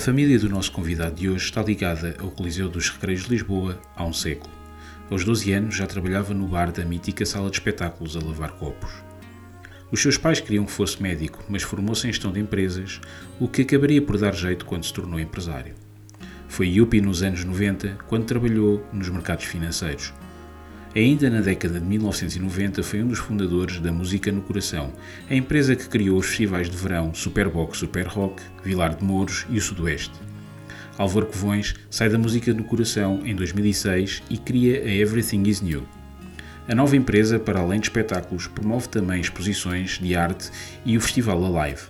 A família do nosso convidado de hoje está ligada ao Coliseu dos Recreios de Lisboa há um século. Aos 12 anos já trabalhava no bar da mítica sala de espetáculos a lavar copos. Os seus pais queriam que fosse médico, mas formou-se em gestão de empresas, o que acabaria por dar jeito quando se tornou empresário. Foi yuppie nos anos 90, quando trabalhou nos mercados financeiros. Ainda na década de 1990 foi um dos fundadores da Música no Coração, a empresa que criou os festivais de verão Superbox Super Rock, Vilar de Mouros e o Sudoeste. Álvaro Covões sai da Música no Coração em 2006 e cria a Everything is New. A nova empresa, para além de espetáculos, promove também exposições de arte e o Festival Alive.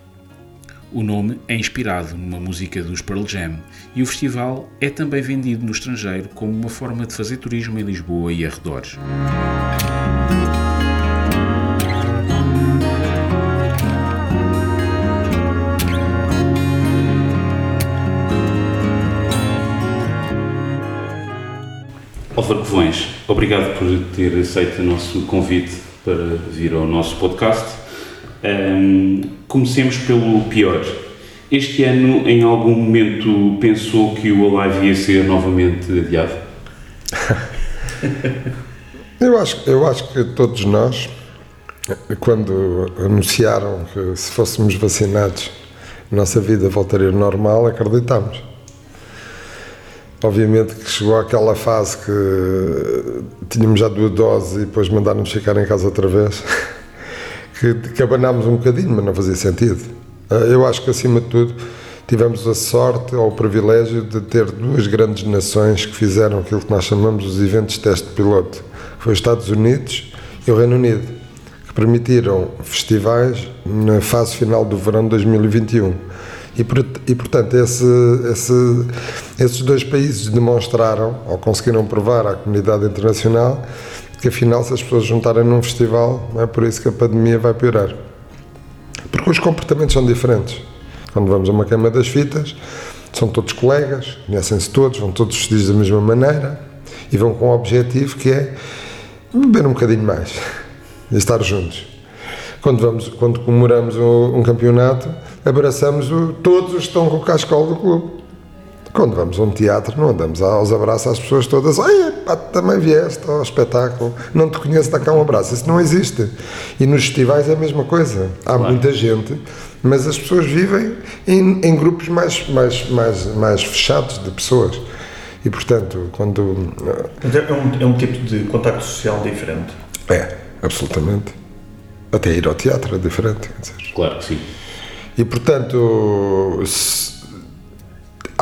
O nome é inspirado numa música dos Pearl Jam e o festival é também vendido no estrangeiro como uma forma de fazer turismo em Lisboa e arredores. Álvaro Covões, obrigado por ter aceito o nosso convite para vir ao nosso podcast. Um, comecemos pelo pior. Este ano, em algum momento, pensou que o Alive ia ser novamente adiado? eu, acho, eu acho que todos nós, quando anunciaram que se fôssemos vacinados, nossa vida voltaria ao normal, acreditámos. Obviamente que chegou àquela fase que tínhamos já duas doses e depois mandaram-nos ficar em casa outra vez. que, que abanámos um bocadinho, mas não fazia sentido. Ah, eu acho que, acima de tudo, tivemos a sorte ou o privilégio de ter duas grandes nações que fizeram aquilo que nós chamamos os eventos teste piloto. Foi os Estados Unidos e o Reino Unido, que permitiram festivais na fase final do verão de 2021. E, e portanto, esse, esse, esses dois países demonstraram, ou conseguiram provar à comunidade internacional, que afinal, se as pessoas juntarem num festival, não é por isso que a pandemia vai piorar. Porque os comportamentos são diferentes. Quando vamos a uma queima das fitas, são todos colegas, conhecem-se todos, vão todos vestidos da mesma maneira e vão com um objetivo que é beber um bocadinho mais e estar juntos. Quando, vamos, quando comemoramos um, campeonato, abraçamos o, todos os que estão com o cascol do clube. Quando vamos a um teatro, não andamos aos abraços às pessoas todas. Ai, pá, também vieste ao espetáculo, não te conheço, dá cá um abraço. Isso não existe. E nos festivais é a mesma coisa. Há claro. muita gente, mas as pessoas vivem em, em, grupos mais, mais, mais, mais fechados de pessoas. E, portanto, quando. É um, é um tipo de contacto social diferente. É, absolutamente. Até ir ao teatro é diferente. Claro que sim. E, portanto. Se,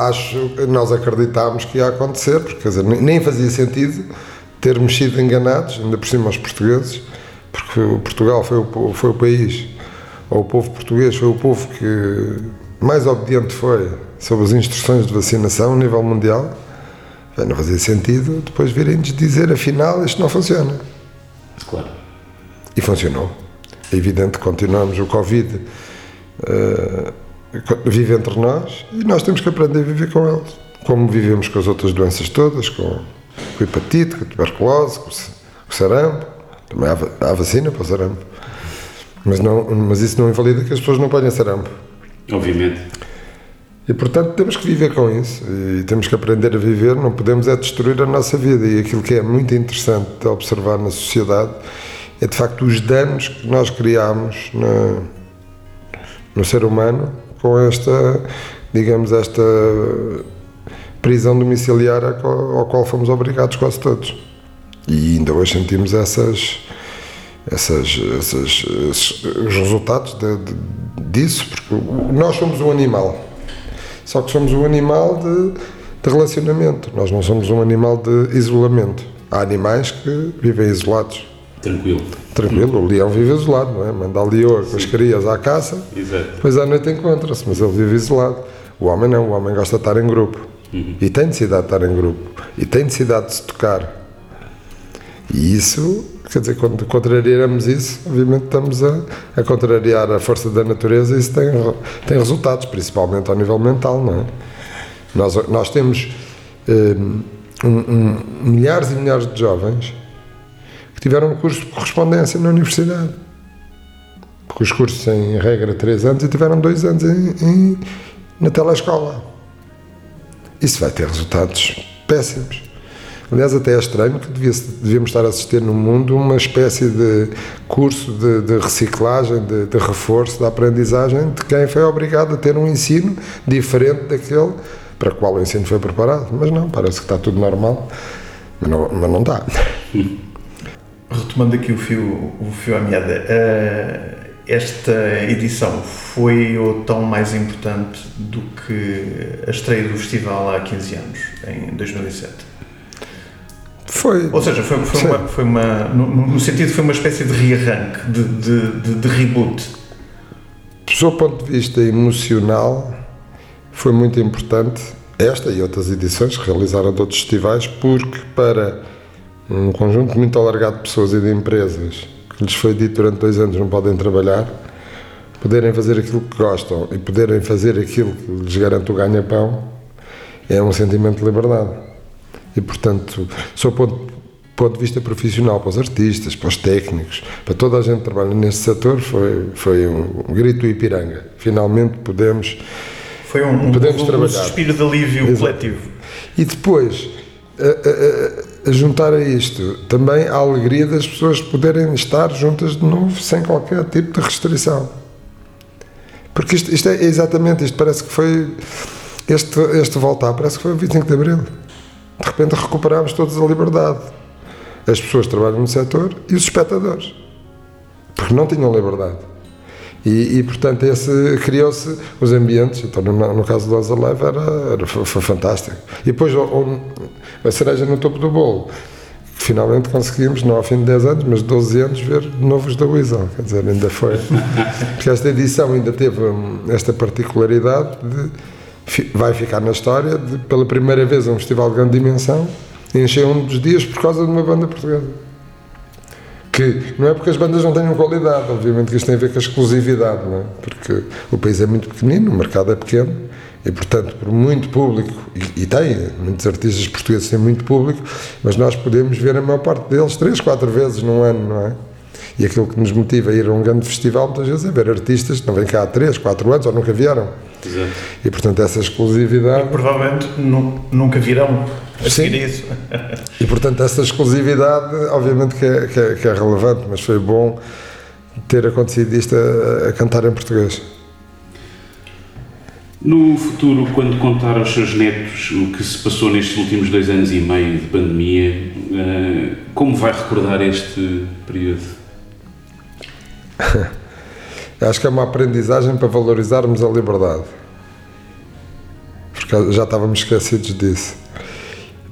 acho que nós acreditámos que ia acontecer, porque quer dizer, nem fazia sentido termos sido enganados, ainda por cima aos portugueses, porque Portugal foi o, foi o país, ou o povo português foi o povo que mais obediente foi sobre as instruções de vacinação a nível mundial. Bem, não fazia sentido depois virem-nos dizer, afinal, isto não funciona. Claro. E funcionou. É evidente que continuamos o Covid. Uh, vive entre nós e nós temos que aprender a viver com eles. Como vivemos com as outras doenças todas, com, com hepatite, com tuberculose, com, com sarampo. Também há, há, vacina para o sarampo. Mas, não, mas isso não invalida que as pessoas não ponham sarampo. Obviamente. E portanto temos que viver com isso e temos que aprender a viver, não podemos é destruir a nossa vida. E aquilo que é muito interessante de observar na sociedade é de facto os danos que nós criamos no, no ser humano com esta, digamos, esta prisão domiciliar ao qual fomos obrigados quase todos. E ainda hoje sentimos essas, essas, essas, esses, os resultados de, de, disso, porque nós somos um animal, só que somos um animal de, de relacionamento, nós não somos um animal de isolamento. Há animais que vivem isolados. Tranquilo. Tranquilo, o leão vive isolado, não é? Manda a leoa com as crias à caça, Exato. depois à noite encontra-se, mas ele vive isolado. O homem não, o homem gosta de estar em grupo. Uhum. E tem necessidade de estar em grupo. E tem necessidade de se tocar. E isso, quer dizer, quando contrariamos isso, obviamente estamos a, a contrariar a força da natureza e isso tem, tem resultados, principalmente ao nível mental, não é? Nós, nós temos um, um, milhares e milhares de jovens que tiveram um curso de correspondência na universidade. Porque os cursos têm, em regra, três anos e tiveram dois anos em, em, na telescola. isso vai ter resultados péssimos. Aliás, até é estranho que devia, devíamos estar a assistir no mundo uma espécie de curso de, de reciclagem, de, de, reforço da aprendizagem de quem foi obrigado a ter um ensino diferente daquele para o qual o ensino foi preparado. Mas não, parece que está tudo normal, mas não, mas não está. Retomando aqui o fio, o fio à meada, uh, esta edição foi ou tão mais importante do que a estreia do festival há 15 anos, em 2007? Foi. Ou seja, foi, foi, uma, foi uma, no, no, sentido foi uma espécie de rearranque, de, de, de, de reboot. Do seu ponto de vista emocional, foi muito importante esta e outras edições que realizaram de outros festivais, porque para um conjunto muito alargado de pessoas e de empresas que lhes foi dito durante dois anos não podem trabalhar, poderem fazer aquilo que gostam e poderem fazer aquilo que lhes garante o ganha-pão, é um sentimento de liberdade. E, portanto, sob ponto, ponto de vista profissional, para os artistas, para os técnicos, para toda a gente que trabalha neste setor, foi, foi um, grito do Ipiranga. Finalmente podemos. Foi um, podemos um, trabalhar. um suspiro de alívio Exato. coletivo. E depois, a, a, a, juntar a isto também a alegria das pessoas poderem estar juntas de novo sem qualquer tipo de restrição. Porque isto, isto é exatamente isto, parece que foi. Este, este voltar parece que foi o 25 de Abril de repente recuperámos todos a liberdade. As pessoas que trabalham no setor e os espectadores, porque não tinham liberdade. E, e portanto, esse criou-se os ambientes. Então, no, no caso do Osa Live, era, era, foi, fantástico. E depois, on, a cereja no topo do bolo. Finalmente conseguimos, não ao fim de 10 anos, mas 12 anos, ver novos da Weasel. Quer dizer, ainda foi. Porque esta edição ainda teve esta particularidade de vai ficar na história de, pela primeira vez, um festival de grande dimensão encheu um dos dias por causa de uma banda portuguesa. Que não é porque as bandas não tenham qualidade, obviamente que isto tem a ver com a exclusividade, não é? Porque o país é muito pequenino, o mercado é pequeno e, portanto, por muito público, e, e tem, muitos artistas portugueses têm muito público, mas nós podemos ver a maior parte deles três, quatro vezes num ano, não é? E aquilo que nos motiva a ir a um grande festival, muitas vezes, é ver artistas que não vêm cá há três, quatro anos ou nunca vieram Exato. E portanto essa exclusividade. E provavelmente nunca virão a Sim. isso. e portanto essa exclusividade, obviamente que é, que é, que é relevante, mas foi bom ter acontecido isto a, a, cantar em português. No futuro, quando contar aos seus netos o que se passou nestes últimos dois anos e meio de pandemia, eh, como vai recordar este período? Acho que é uma aprendizagem para valorizarmos a liberdade. Porque já estávamos esquecidos disso.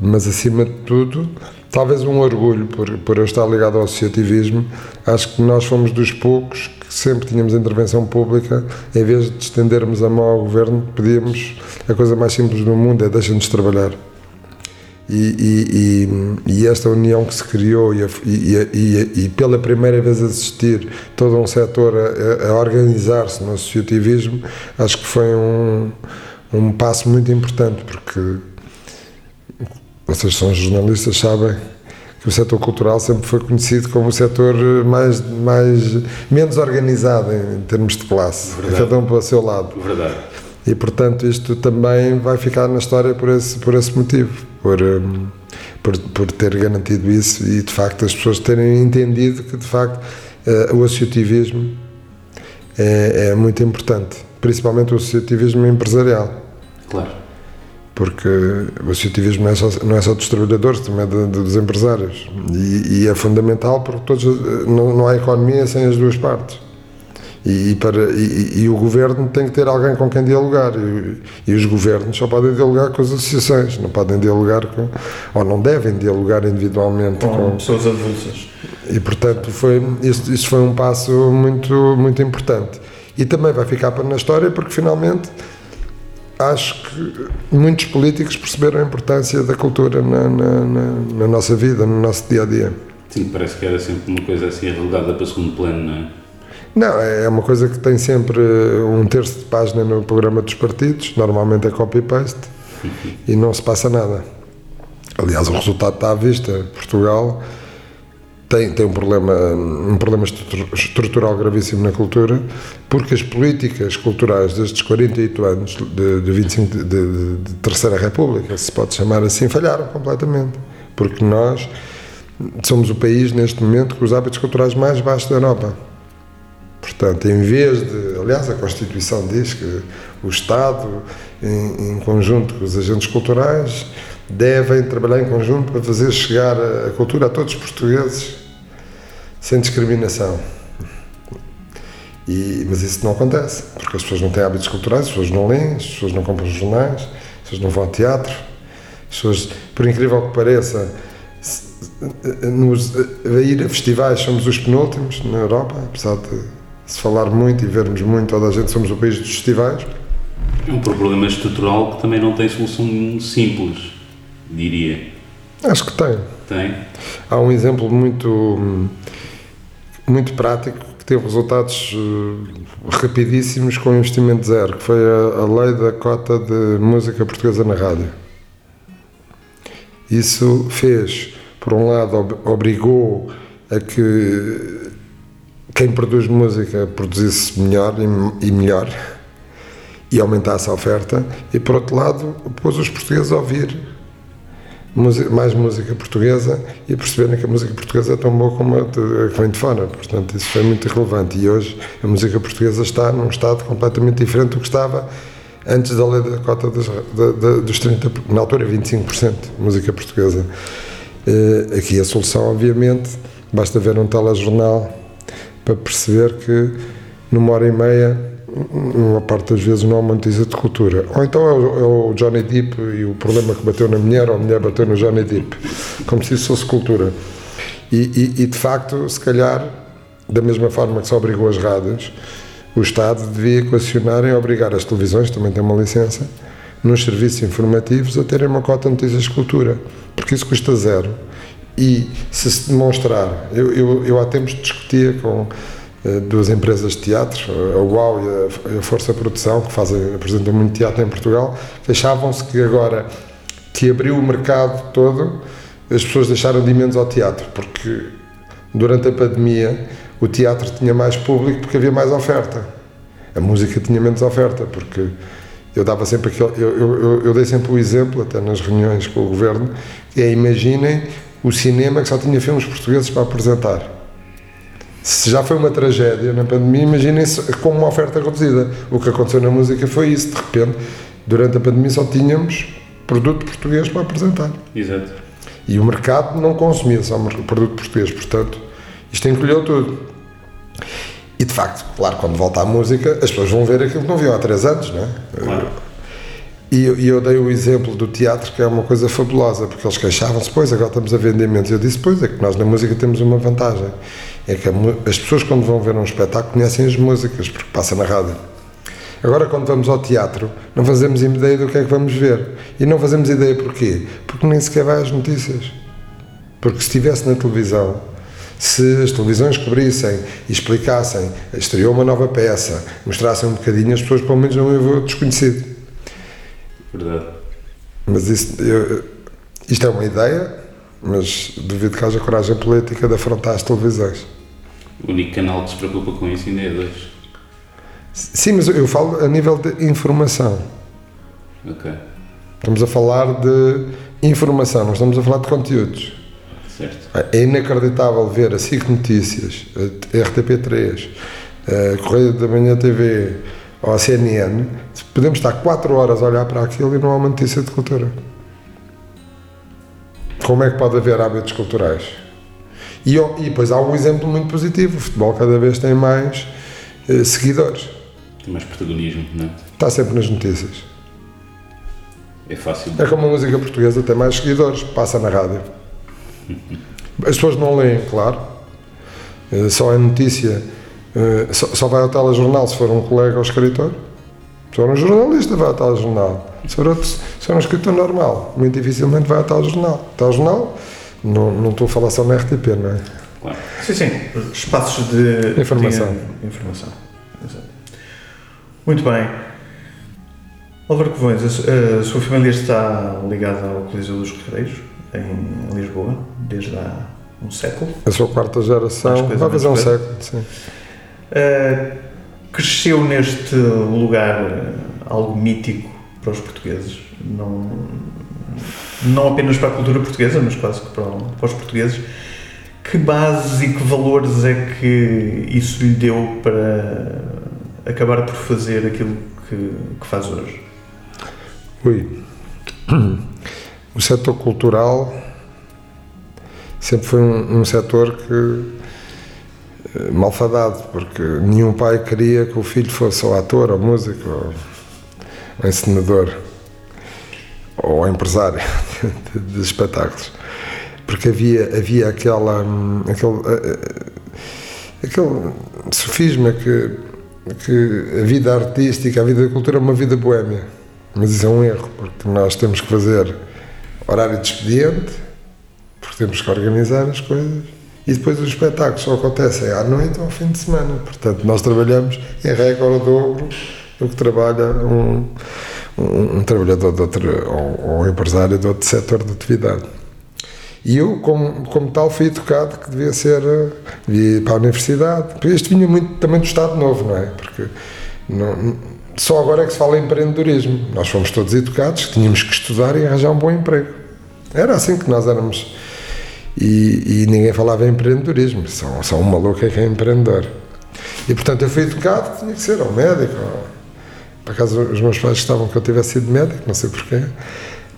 Mas, acima de tudo, talvez um orgulho por, por eu estar ligado ao associativismo. Acho que nós fomos dos poucos que sempre tínhamos intervenção pública, em vez de estendermos a mão ao governo, pedíamos a coisa mais simples do mundo: é deixem-nos trabalhar. E, e, e, e, esta união que se criou e, pela primeira vez assistir todo um setor a, a organizar-se no associativismo, acho que foi um, um passo muito importante, porque vocês são jornalistas, sabem que o setor cultural sempre foi conhecido como o setor mais, mais menos organizado em, termos de classe, Verdade. cada um para o seu lado. Verdade. E portanto isto também vai ficar na história por esse, por esse motivo, por, um, por, por ter garantido isso e de facto as pessoas terem entendido que de facto uh, o associativismo é, é, muito importante, principalmente o associativismo empresarial. Claro. Porque o associativismo não é só, não é só dos trabalhadores, também é de, de, dos empresários. E, e, é fundamental porque todos, não, não há economia sem as duas partes. E, para, e, e, o governo tem que ter alguém com quem dialogar. E, e, os governos só podem dialogar com as associações, não podem dialogar com. ou não devem dialogar individualmente com, com pessoas avulsas. E portanto, foi, isso, isso foi um passo muito, muito importante. E também vai ficar na história porque finalmente acho que muitos políticos perceberam a importância da cultura na, na, na, na nossa vida, no nosso dia a dia. Sim, parece que era sempre uma coisa assim relegada para segundo plano, não é? Não, é uma coisa que tem sempre um terço de página no programa dos partidos, normalmente é copy-paste, e não se passa nada. Aliás, o resultado está à vista. Portugal tem, tem um, problema, um problema estrutural gravíssimo na cultura, porque as políticas culturais destes 48 anos de, de 25 de, de, de Terceira República, se pode chamar assim, falharam completamente. Porque nós somos o país, neste momento, com os hábitos culturais mais baixos da Europa. Portanto, em vez de. Aliás, a Constituição diz que o Estado, em, em conjunto com os agentes culturais, devem trabalhar em conjunto para fazer chegar a cultura a todos os portugueses sem discriminação. E, mas isso não acontece, porque as pessoas não têm hábitos culturais, as pessoas não leem, as pessoas não compram jornais, as pessoas não vão ao teatro, as pessoas, por incrível que pareça, nos, a ir a festivais somos os penúltimos na Europa, apesar de se falar muito e vermos muito, toda a gente somos o país dos festivais. É um problema estrutural que também não tem solução simples, diria. Acho que tem. Tem. Há um exemplo muito, muito prático que teve resultados eh, rapidíssimos com investimento zero, que foi a, a lei da cota de música portuguesa na rádio. Isso fez, por um lado, obrigou a que quem produz música produzisse melhor e melhor e aumentasse a oferta, e por outro lado, pôs os portugueses a ouvir mais música portuguesa e perceberem que a música portuguesa é tão boa como a que vem de fora. Portanto, isso foi muito relevante. E hoje a música portuguesa está num estado completamente diferente do que estava antes da lei da cota dos, da, da, dos 30%, na altura 25% música portuguesa. Uh, aqui a solução, obviamente, basta ver um telejornal para perceber que numa hora e meia, uma parte das vezes não notícia de cultura. Ou então é o, é o, Johnny Depp e o problema que bateu na mulher, ou a mulher bateu no Johnny Depp, como se isso fosse cultura. E, e, e de facto, se calhar, da mesma forma que se obrigou as rádios, o Estado devia equacionar em obrigar as televisões, também tem uma licença, nos serviços informativos a terem uma cota de notícias de cultura, porque isso custa zero e se se demonstrar, eu, eu, eu há tempos discutia com duas empresas de teatro, a UAU e a, Força Produção, que fazem, apresentam muito teatro em Portugal, queixavam-se que agora que abriu o mercado todo, as pessoas deixaram de ir menos ao teatro, porque durante a pandemia o teatro tinha mais público porque havia mais oferta. A música tinha menos oferta, porque eu dava sempre aquele. Eu, eu, eu dei sempre o exemplo, até nas reuniões com o governo, é imaginem o cinema que só tinha filmes portugueses para apresentar. Se já foi uma tragédia na pandemia, imaginem-se como uma oferta reduzida. O que aconteceu na música foi isso. De repente, durante a pandemia, só tínhamos produto português para apresentar. Exato. E o mercado não consumia só produto português. Portanto, isto encolheu tudo. E de facto, claro, quando volta à música, as pessoas vão ver aquilo que não viam há três anos, não é? Claro. E eu, eu, dei o exemplo do teatro, que é uma coisa fabulosa, porque eles queixavam-se, pois, agora estamos a vender menos. Eu disse, pois, é que nós na música temos uma vantagem. É que a, as pessoas, quando vão ver um espetáculo, conhecem as músicas, porque passa na rádio. Agora, quando vamos ao teatro, não fazemos ideia do que é que vamos ver. E não fazemos ideia porquê? Porque nem sequer vai às notícias. Porque se estivesse na televisão, se as televisões cobrissem e explicassem, estreou uma nova peça, mostrassem um bocadinho, as pessoas pelo menos não iam ver desconhecido. Verdade. Mas isso, eu, isto é uma ideia, mas duvido que haja coragem política de afrontar as televisões. O único canal que se preocupa com isso ainda é dois. Sim, mas eu falo a nível de informação. Ok. Estamos a falar de informação, não estamos a falar de conteúdos. Certo. É inacreditável ver a SIC Notícias, a RTP3, a Correio da Manhã TV, ou a CNN, podemos estar 4 horas a olhar para aquilo e não há uma notícia de cultura. Como é que pode haver hábitos culturais? E, e depois há um exemplo muito positivo: o futebol cada vez tem mais eh, seguidores. Tem mais protagonismo, não é? Está sempre nas notícias. É fácil. É como a música portuguesa tem mais seguidores, passa na rádio. As pessoas não leem, claro. Eh, só é notícia eh, só, só, vai ao telejornal se for um colega ou escritor. Se for um jornalista, vai ao telejornal. Se for, outro, se for um escritor normal, muito dificilmente vai ao telejornal. Telejornal, não, não estou a falar só na RTP, não é? Claro. Sim, sim. Espaços de informação. De informação. Muito bem. Álvaro Covões, a, a, sua família está ligada ao Coliseu dos Recreios, em Lisboa, desde há um século. A sua quarta geração, Mais coisa, vai fazer um século, sim. Uh, cresceu neste lugar uh, algo mítico para os portugueses, não, não apenas para a cultura portuguesa, mas quase que para, para os portugueses. Que bases e que valores é que isso lhe deu para acabar por fazer aquilo que, que faz hoje? Ui. O setor cultural sempre foi um, um setor que eh, malfadado, porque nenhum pai queria que o filho fosse ou ator, ou músico, ou, encenador, ou empresário de, espetáculos. Porque havia, havia aquela, hum, aquele, eh, eh, aquele sofisma que, que a vida artística, a vida da cultura é uma vida boémia. Mas isso é um erro, porque nós temos que fazer horário de expediente, porque temos que organizar as coisas e depois os espetáculos só acontecem à noite ou ao fim de semana. Portanto, nós trabalhamos em regra o dobro do que trabalha um, um, um trabalhador de outro, ou, um empresário de outro setor de atividade. E eu, como, como tal, fui educado que devia ser, devia ir para a universidade. Isto vinha muito também do Estado Novo, não é? Porque não, só agora é que se fala em empreendedorismo. Nós fomos todos educados que tínhamos que estudar e arranjar um bom emprego. Era assim que nós éramos e, e, ninguém falava em empreendedorismo, só, só um maluco é que é empreendedor. E portanto eu fui educado que tinha que ser ou médico, ou, por acaso os meus pais estavam que eu tivesse sido médico, não sei porquê,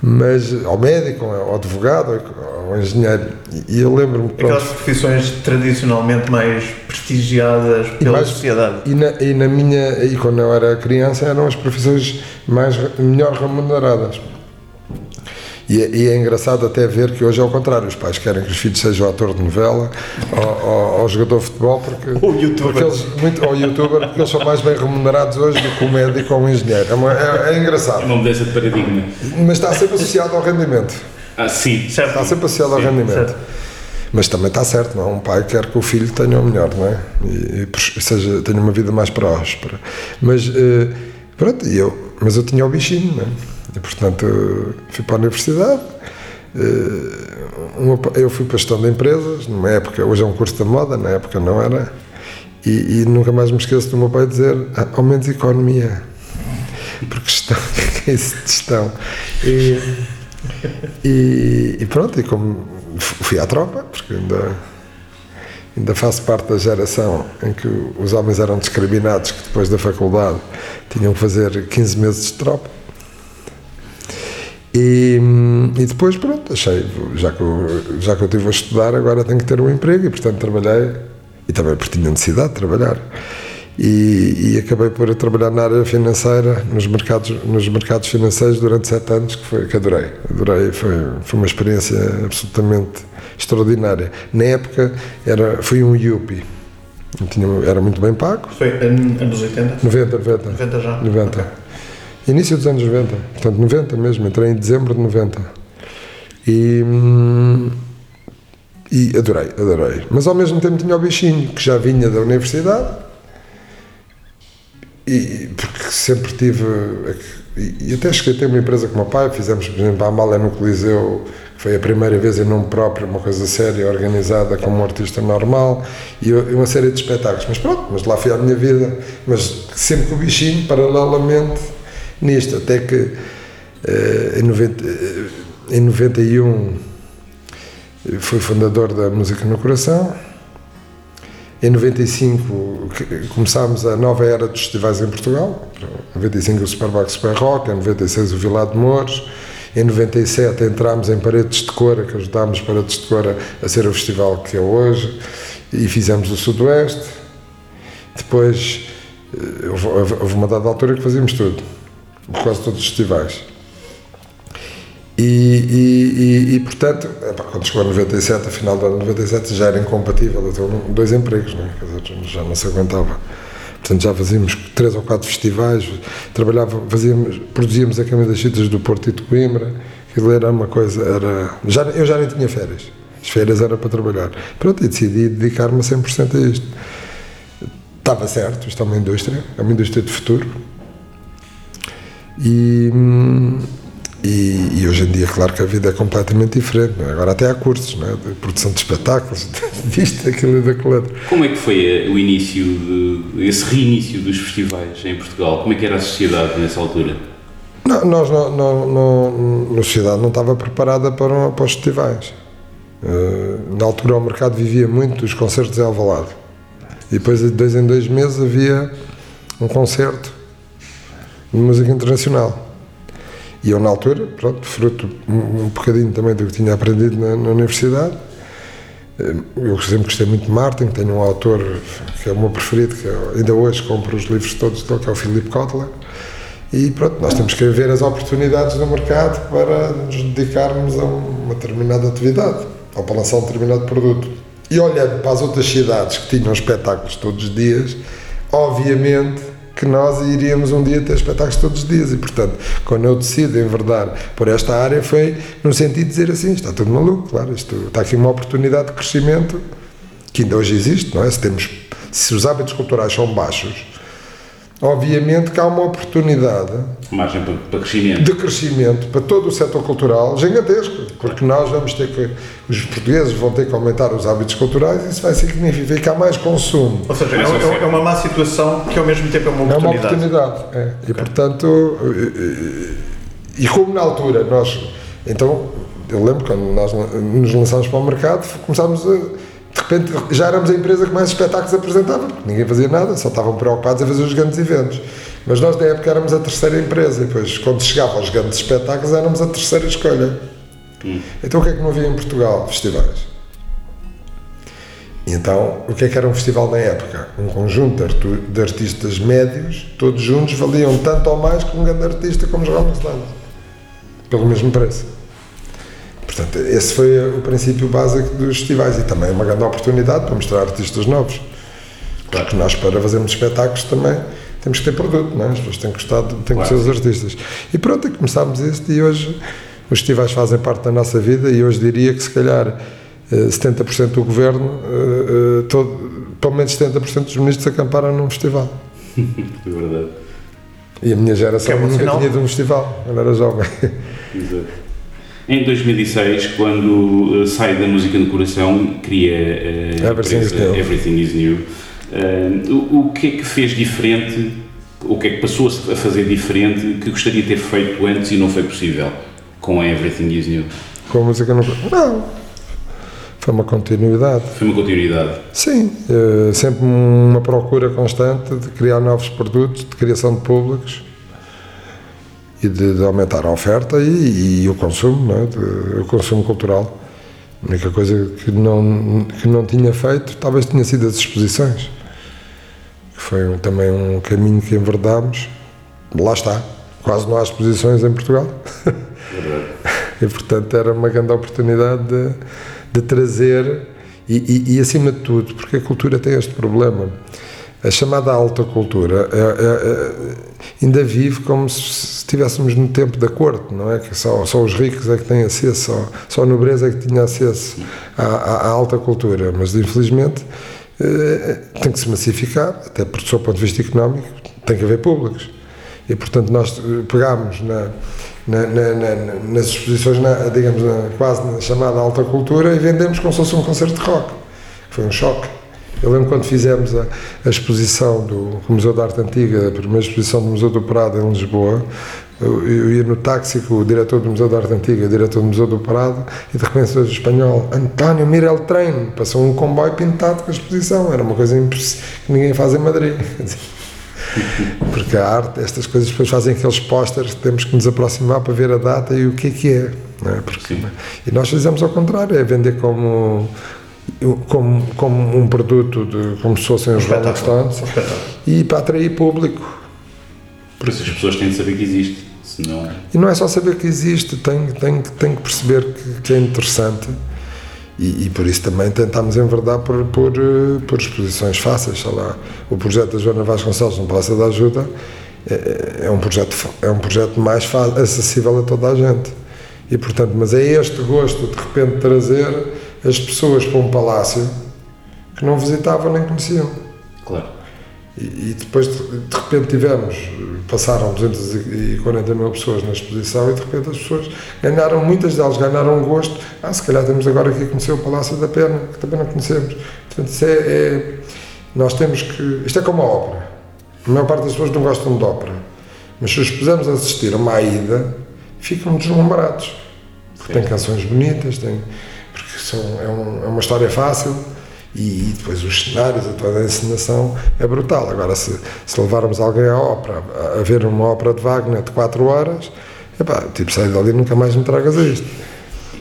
mas ao médico, ou advogado, ou, ou engenheiro. E eu lembro-me. Aquelas profissões tradicionalmente mais prestigiadas pela mais, sociedade. E na, e na minha, e quando eu era criança, eram as profissões mais, melhor remuneradas. E é, e é, engraçado até ver que hoje é o contrário. Os pais querem que os filhos sejam ator de novela ou, ou, ou jogador de futebol porque, ou youtuber. Porque eles, muito, ou youtuber porque eles são mais bem remunerados hoje do que o médico ou o engenheiro. É, uma, é, é engraçado. Uma mudança de paradigma. Mas está sempre associado ao rendimento. Ah, sim. Certo. Está sempre associado sim, ao rendimento. Certo. Mas também está certo, não? É? Um pai quer que o filho tenha o melhor, não é? E, e seja, tenha uma vida mais próspera. Mas, uh, pronto, eu, mas eu tinha o bichinho, não é? E, portanto, fui para a universidade. Eh, eu fui para a gestão de empresas, numa época, hoje é um curso da moda, na época não era. E, e nunca mais me esqueço do meu pai dizer: ah, ao menos economia. Porque gestão, é isso de gestão? E, e, e, pronto, e como fui à tropa, porque ainda, ainda faço parte da geração em que os homens eram discriminados, que depois da faculdade tinham que fazer 15 meses de tropa. E, e, depois, pronto, achei, já que, eu, já que eu estive a estudar, agora tenho que ter um emprego e, portanto, trabalhei, e também porque tinha necessidade de trabalhar. E, e, acabei por trabalhar na área financeira, nos mercados, nos mercados financeiros durante sete anos, que, foi, que adorei. Adorei, foi, foi uma experiência absolutamente extraordinária. Na época, era, fui um IUPI, tinha, era muito bem pago. Foi anos 80? 90, 90. 90 já? 90. Okay. Início dos anos 90, portanto 90 mesmo, entrei em dezembro de 90. E, hum, e adorei, adorei. Mas ao mesmo tempo tinha o bichinho, que já vinha da universidade, e, porque sempre tive. E, até cheguei a ter uma empresa com o meu pai, fizemos, por exemplo, a Amália no Coliseu, que foi a primeira vez em nome próprio, uma coisa séria, organizada como um artista normal, e uma série de espetáculos. Mas pronto, mas lá foi a minha vida, mas sempre com o bichinho, paralelamente nisto, até que uh, em, 90, uh, em 91 fui fundador da Música no Coração. Em 95 começámos a nova era dos festivais em Portugal. Em 95 o Superbox Super Rock, em 96 o Vilado de Mouros. Em 97 entramos em Paredes de Cora, que ajudámos Paredes de Cora a ser o festival que é hoje, e fizemos o Sudoeste. Depois eh, houve uma dada altura que fazíamos tudo quase todos os festivais. E, e, e, e portanto, quando chegou a 97, a final do ano 97, já era incompatível. Eu tenho dois empregos, não é? dizer, já não se aguentava. Portanto, já fazíamos três ou quatro festivais, trabalhava, fazíamos, produzíamos a Câmara das Citas do Porto e de Coimbra. Aquilo era uma coisa, era. Já, eu já nem tinha férias. As férias eram para trabalhar. Pronto, e decidi dedicar-me a 100% a isto. Estava certo, isto é uma indústria, é uma indústria de futuro e, e, E, hoje em dia, claro que a vida é completamente diferente. É? Agora até há cursos é? de produção de espetáculos, disto, daquilo e daquilo outro. Como é que foi eh, o início, de, esse reinício dos festivais em Portugal? Como é que era a sociedade nessa altura? Não, nós, não, não, a sociedade não estava preparada para, para os festivais. Uh, na altura o mercado vivia muito dos concertos em Alvalade. E depois de dois em dois meses havia um concerto de música internacional. E eu, na altura, pronto, fruto um, um bocadinho também do que tinha aprendido na, na, universidade, eh, eu sempre gostei muito de Martin, tenho um autor que é o meu preferido, que é, ainda hoje compro os livros todos dele, que é o Philip Kotler. E pronto, nós temos que ver as oportunidades no mercado para nos dedicarmos a uma determinada atividade ou para lançar um determinado produto. E olhando para as outras cidades que tinham espetáculos todos os dias, obviamente que nós iríamos um dia ter espetáculos todos os dias. E, portanto, quando eu decido enverdar por esta área, foi no sentido de dizer assim: está tudo maluco, claro, isto, está aqui uma oportunidade de crescimento que ainda hoje existe, não é? Se, temos, se os hábitos culturais são baixos, obviamente que há uma oportunidade margem para, para, crescimento. de crescimento para todo o setor cultural gigantesco, porque nós vamos ter que, os portugueses vão ter que aumentar os hábitos culturais e isso vai significar mais consumo. Ou seja, é, é, é uma má situação que ao mesmo tempo é uma oportunidade. É uma oportunidade, é. E portanto, e, e como na altura nós, então, eu lembro quando nós nos lançámos para o mercado, começámos a de repente já éramos a empresa que mais espetáculos apresentava, porque ninguém fazia nada, só estavam preocupados a fazer os grandes eventos. Mas nós, na época, éramos a terceira empresa, e depois, quando chegava aos grandes espetáculos, éramos a terceira escolha. Hum. Então, o que é que não havia em Portugal? Festivais. E então, o que é que era um festival na época? Um conjunto de artistas médios, todos juntos, valiam tanto ou mais que um grande artista como os Rolling Stones, pelo mesmo preço. Portanto, esse foi o princípio básico dos festivais e também uma grande oportunidade para mostrar artistas novos. Porque nós, para fazermos espetáculos, também temos que ter produto, não é? As pessoas têm que gostar, têm que claro. ser os artistas. E pronto, e começámos isto e hoje os festivais fazem parte da nossa vida e hoje diria que se calhar 70% eh, do governo, eh, eh, todo, pelo menos 70% dos ministros acamparam num festival. É verdade. E a minha geração é nunca tinha de um festival, quando era jovem. Exato. Em 2006, quando uh, sai da música no coração, cria uh, Everything, is Everything is New. Uh, o, o, que é que fez diferente, o que é que passou a fazer diferente que gostaria de ter feito antes e não foi possível com a Everything is New? Com a música no Não. Foi uma continuidade. Foi uma continuidade? Sim. sempre uma procura constante de criar novos produtos, de criação de públicos e de, de aumentar a oferta e, e o consumo, é? de, o consumo cultural. A única coisa que não, que não tinha feito talvez tinha sido as exposições, que foi também um caminho que enverdámos. Lá está, quase não há exposições em Portugal. e portanto era uma grande oportunidade de, de trazer, e, e, e acima de tudo, porque a cultura tem este problema a chamada alta cultura é, é, é, ainda vive como se estivéssemos no tempo da corte, não é? Que só, só os ricos é que têm acesso, só, só a nobreza é que tinha acesso à, à, alta cultura, mas infelizmente eh, tem que se massificar, até porque, do seu ponto de vista económico, tem que haver públicos. E, portanto, nós eh, pegámos na, na, na, nas exposições, digamos, quase na chamada alta cultura e vendemos como se fosse um concerto de rock. Foi um choque. Eu lembro quando fizemos a, a, exposição do Museu da Arte Antiga, a primeira exposição do Museu do Prado em Lisboa, eu, eu ia no táxi com o diretor do Museu da Arte Antiga, o diretor do Museu do Prado, e de repente o espanhol, António Mirel Treino, passou um comboio pintado com a exposição, era uma coisa que ninguém faz em Madrid. Porque a arte, estas coisas depois fazem aqueles pósteres que temos que nos aproximar para ver a data e o que é que é. é? Porque, e nós fizemos ao contrário, é vender como como, como um produto, de, como se fossem os Rolling Stones, e para atrair público. Por isso as pessoas têm de saber que existe, senão... E não é só saber que existe, tem, tem, tem que perceber que, que é interessante. E, e, por isso também tentámos enverdar por, por, por exposições fáceis, sei lá, o projeto da Joana Vasconcelos no Palácio da Ajuda é, é um projeto, é um projeto mais fácil, acessível a toda a gente. E portanto, mas é este gosto de repente trazer as pessoas para um palácio que não visitavam nem conheciam. Claro. E, e depois, de, de repente, tivemos, passaram 240 mil pessoas na exposição e de repente as pessoas ganharam, muitas delas ganharam gosto. Ah, se calhar temos agora aqui a conhecer o Palácio da Pena, que também não conhecemos. Portanto, isso é, é nós temos que. Isto é como a ópera. A maior parte das pessoas não gostam de ópera. Mas se os pusermos a assistir a uma aida, ficam deslumbrados. Porque Sim. tem canções bonitas, tem, são, é, um, é uma história fácil e, e, depois os cenários, a toda a encenação é brutal. Agora, se, se levarmos alguém à ópera, a, a ver uma ópera de Wagner de 4 horas, epá, tipo, sai dali nunca mais me tragas a isto.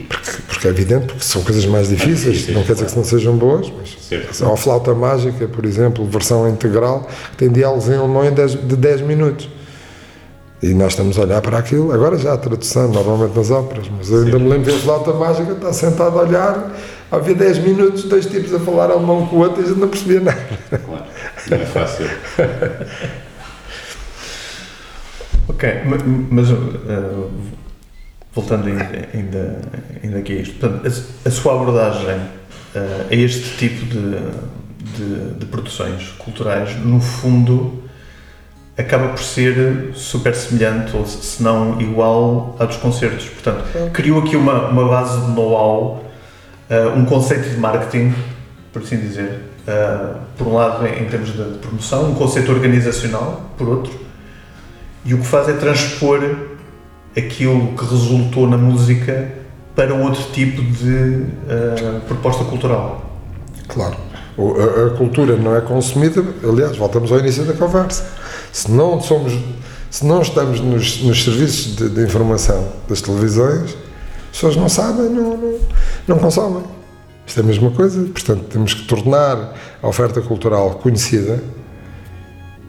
Porque, porque é evidente, porque são coisas mais difíceis, não quer dizer que não sejam boas, mas certo. a flauta mágica, por exemplo, versão integral, tem diálogos em alemão de 10 minutos. E nós estamos a olhar para aquilo, agora já a tradução, normalmente nas óperas, mas eu ainda me lembro de flauta mágica, está sentado a olhar, havia 10 minutos, dois tipos a falar alemão com o outro e a gente não percebia nada. Claro, não é fácil. ok, mas uh, voltando ainda, ainda, ainda aqui a isto, portanto, a, a sua abordagem uh, a este tipo de, de, de produções culturais, no fundo acaba por ser super semelhante, ou se não igual, à dos concertos. Portanto, criou aqui uma, uma base de know-how, uh, um conceito de marketing, por assim dizer, uh, por um lado em, em termos de, de, promoção, um conceito organizacional, por outro, e o que faz é transpor aquilo que resultou na música para outro tipo de uh, proposta cultural. Claro. A, a cultura não é consumida, aliás, voltamos ao início da conversa se não somos, se não estamos nos, nos serviços de, de, informação das televisões, as pessoas não sabem, não, não, não consomem. Isto é a mesma coisa, portanto, temos que tornar a oferta cultural conhecida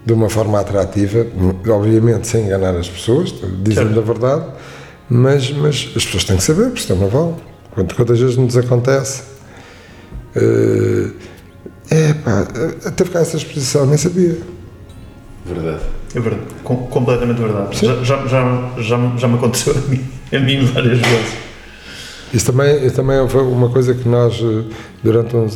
de uma forma atrativa, obviamente sem enganar as pessoas, dizendo a verdade, mas, mas as pessoas têm que saber, porque isto é uma vale. Quantas vezes nos acontece? Uh, é pá, até ficar essa exposição, nem sabia. Verdade. É verdade, Com, completamente verdade. Já, já, já, já, já me aconteceu a mim, a mim várias vezes. Isso também, isso também foi uma coisa que nós, eh, durante uns,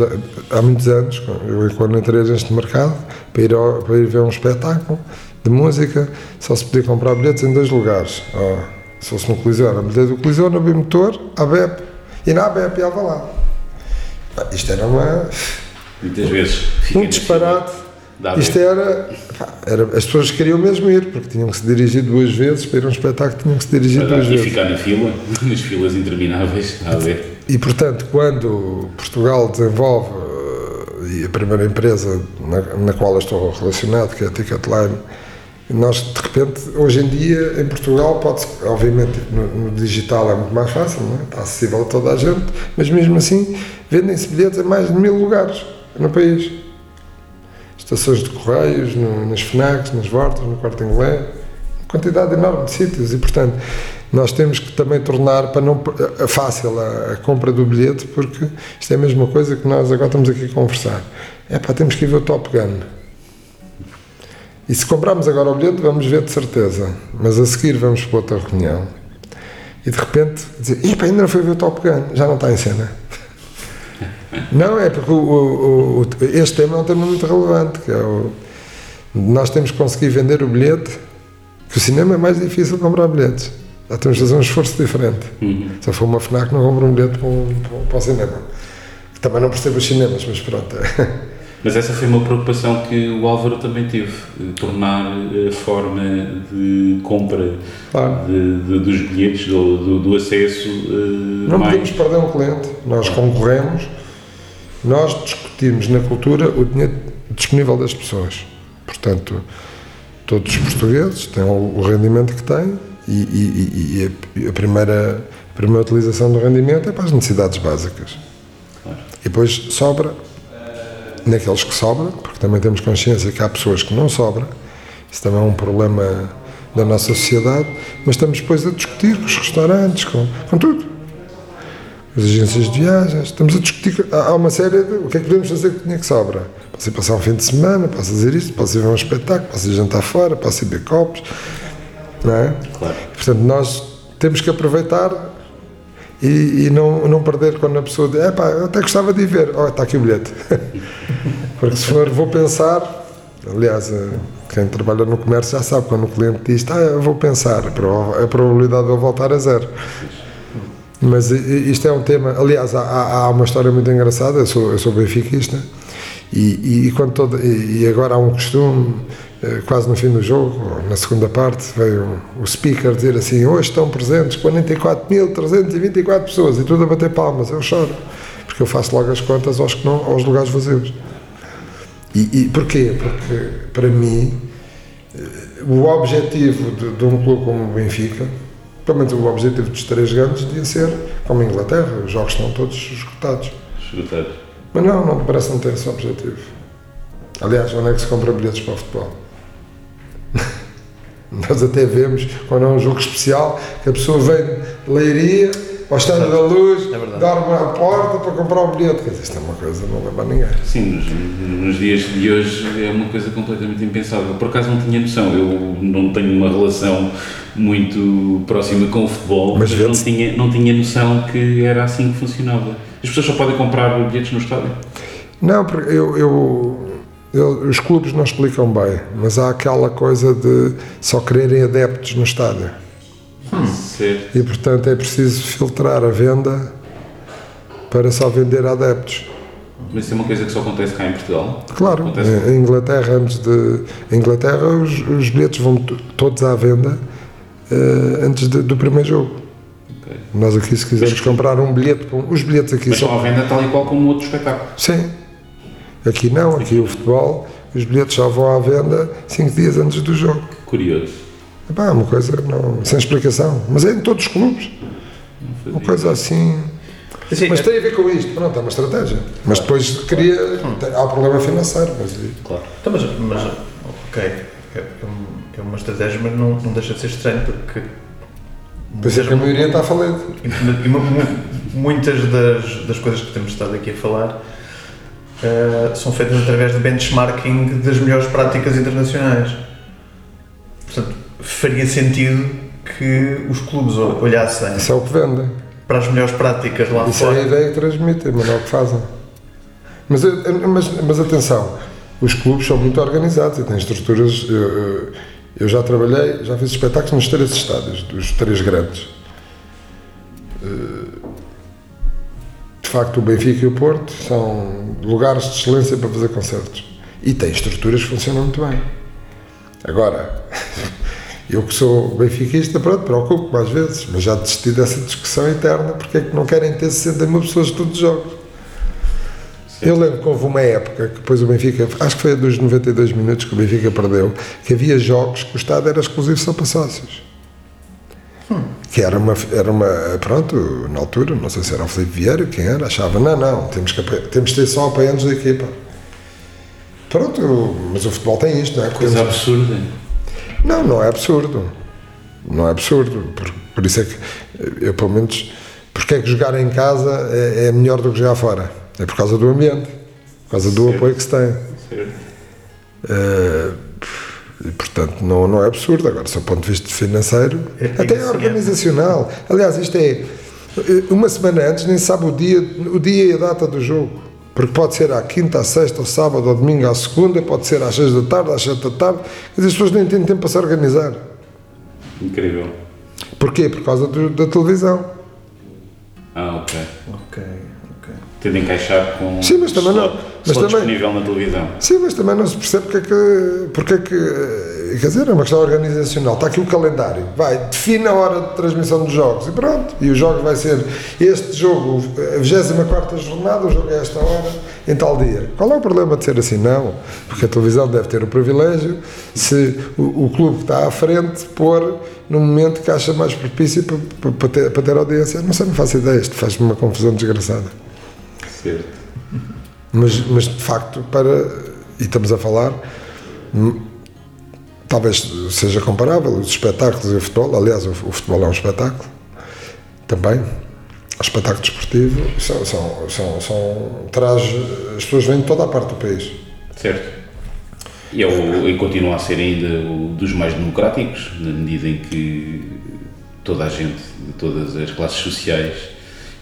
há muitos anos, eu quando entrei neste mercado, para ir, ao, para ir ver um espetáculo de música, só se podia comprar bilhetes em dois lugares. Oh, se fosse no Coliseu, era bilhete do Coliseu, no Bimotor, a BEP, e na BEP ia lá. Isto era uma... Muitas vezes. Um disparate isto era, era, As pessoas queriam mesmo ir, porque tinham que se dirigir duas vezes para ir a um espetáculo, tinham que se dirigir duas e vezes. E ficar na fila, nas filas intermináveis, a ver. E, portanto, quando Portugal desenvolve, e a primeira empresa na, na qual eu estou relacionado, que é a Ticketline, nós, de repente, hoje em dia, em Portugal, pode obviamente, no, no, digital é muito mais fácil, não é? está acessível a toda a gente, mas mesmo assim, vendem-se bilhetes em mais de mil lugares no país estações de correios, no, nas FNACs, nas Vortas, no Quarto Inglês, quantidade enorme de sítios e, portanto, nós temos que também tornar para não fácil a, a, compra do bilhete, porque isto é a mesma coisa que nós agora estamos aqui a conversar. É pá, temos que ir ver o Top Gun. E se comprarmos agora o bilhete, vamos ver de certeza, mas a seguir vamos para outra reunião. E de repente dizer, pá, ainda não foi ver o Top Gun, já não está em cena. Não, é porque o, o, o, este tema é um tema muito relevante, que é o, nós temos que conseguir vender o bilhete, que o cinema é mais difícil comprar bilhetes. Já temos que fazer um esforço diferente. Uhum. Se for uma FNAC, não compro um bilhete para, um, para o cinema. Também não percebo os cinemas, mas pronto. Mas essa foi uma preocupação que o Álvaro também teve, tornar a forma de compra claro. de, de, dos bilhetes, do, do, do acesso. Uh, não mais... podemos perder um cliente, nós concorremos nós discutimos na cultura o dinheiro disponível das pessoas. Portanto, todos os portugueses têm o rendimento que têm e, e, e a, primeira, a primeira utilização do rendimento é para as necessidades básicas. E depois sobra naqueles que sobram, porque também temos consciência que há pessoas que não sobram, isso também é um problema da nossa sociedade, mas estamos depois a discutir com os restaurantes, com, com tudo as agências de viagens, estamos a discutir, há uma série de o que é que podemos fazer com o dinheiro que sobra. Posso ir passar um fim de semana, posso fazer isto, posso ir ver um espetáculo, posso ir jantar fora, posso ir beber copos, não é? Claro. Portanto, nós temos que aproveitar e, e, não, não perder quando a pessoa diz, é pá, eu até gostava de ir ver, oh, está aqui o bilhete. Porque se for, vou pensar, Aliás, eh, quem trabalha no comércio já sabe quando o cliente diz, ah, eu vou pensar, a probabilidade de eu voltar é zero. Mas isto é um tema. Aliás, há, há uma história muito engraçada. Eu sou, eu sou benfiquista e, e, quando todo, e agora há um costume, eh, quase no fim do jogo, na segunda parte, veio o speaker dizer assim: hoje estão presentes 44.324 pessoas e tudo a bater palmas. Eu choro, porque eu faço logo as contas aos, que não, aos lugares vazios. E, e porquê? Porque, para mim, eh, o objetivo de, de um clube como o Benfica pelo menos o objetivo dos três grandes devia ser, como a Inglaterra, os jogos estão todos esgotados. Esgotados. Mas não, não parece não ter esse objetivo. Aliás, onde é que se compra bilhetes para o futebol? Nós até vemos, quando é um jogo especial, que a pessoa vem de leiria ao estado da luz, é dorme à porta para comprar um bilhete. Quer dizer, isto é uma coisa não leva a ninguém. Sim, nos, nos, dias de hoje é uma coisa completamente impensável. Por acaso não tinha noção, eu não tenho uma relação muito próxima com o futebol, mas, mas não, tinha, não tinha noção que era assim que funcionava. As pessoas só podem comprar bilhetes no estádio? Não, porque eu, eu, eu, os clubes não explicam bem, mas há aquela coisa de só quererem adeptos no estádio. Hum. E portanto é preciso filtrar a venda para só vender a adeptos. Mas isso é uma coisa que só acontece cá em Portugal? Claro, acontece... em Inglaterra, antes de. Em Inglaterra, os, os bilhetes vão todos à venda uh, antes de, do primeiro jogo. Okay. Nós aqui, se quisermos Mas, comprar um bilhete, os bilhetes aqui Mas são. à venda tal e qual como outro espetáculo? Sim. Aqui não, aqui o futebol, os bilhetes só vão à venda cinco dias antes do jogo. Curioso. Epá, é uma coisa não, sem explicação. Mas é em todos os clubes. Uma coisa assim. Sim, mas é... tem a ver com isto, pronto, é uma estratégia. Mas depois queria. Há o problema financeiro. Mas... Claro. Então, mas, mas, ok, é, é uma estratégia, mas não, não deixa de ser estranho porque. Pois é que a maioria está a falar. Muitas das, das coisas que temos estado aqui a falar uh, são feitas através de benchmarking das melhores práticas internacionais. Faria sentido que os clubes olhassem. Isso é o que vendem. Para as melhores práticas lá Isso fora. Isso é a ideia que transmitem, mas não é o que fazem. Mas, mas, mas atenção, os clubes são muito organizados e têm estruturas. Eu, eu já trabalhei, já fiz espetáculos nos três estádios, dos três grandes. De facto, o Benfica e o Porto são lugares de excelência para fazer concertos. E têm estruturas que funcionam muito bem. Agora, eu que sou benfiquista, pronto, preocupo-me às vezes, mas já desisti dessa discussão interna, porque é que não querem ter 60 mil pessoas todos os jogos. Eu lembro que houve uma época que depois o Benfica, acho que foi a dos 92 minutos que o Benfica perdeu, que havia jogos que o Estado era exclusivo só para sócios. Hum. Que era uma, era uma, pronto, na altura, não sei se era o Felipe Vieira, quem era, achava, não, não, temos que, temos que ter só apoiantes da equipa. Pronto, mas o futebol tem isto, não é? Coisa absurda. Não, não é absurdo. Não é absurdo. Por, por isso é que eu, pelo menos, porque é que jogar em casa é, é, melhor do que jogar fora? É por causa do ambiente, por causa do certo. apoio que se tem. Uh, e, portanto, não, não é absurdo. Agora, do ponto de vista financeiro, é, até é organizacional. Aliás, isto é. Uma semana antes nem sabe o dia, o dia e a data do jogo. Porque pode ser à quinta, à sexta, ao sábado, ao domingo, à segunda, pode ser às seis da tarde, às sete da tarde. As pessoas nem têm tempo para se organizar. Incrível. Porquê? Por causa do, da televisão. Ah, ok. Ok, ok. Tendo encaixar com. Sim, mas também não. Mas também, disponível na televisão. Sim, mas também não se percebe porque é que. Porque é que quer dizer, é uma questão organizacional. Está aqui o calendário. Vai, define a hora de transmissão dos jogos e pronto. E o jogo vai ser este jogo, a 24 jornada, o jogo é esta hora, em tal dia. Qual é o problema de ser assim? Não, porque a televisão deve ter o privilégio, se o, o clube que está à frente, pôr no momento que acha mais propício para, para, ter, para ter audiência. Não sei, não faço ideia, isto faz-me uma confusão desgraçada. Certo. Mas, mas de facto, para. E estamos a falar talvez seja comparável os espetáculos e o futebol. Aliás, o, futebol é um espetáculo também. O espetáculo desportivo são, são, são, são traz as pessoas vêm de toda a parte do país. Certo. E, é o, e continua a ser ainda um dos mais democráticos, na medida em que toda a gente, de todas as classes sociais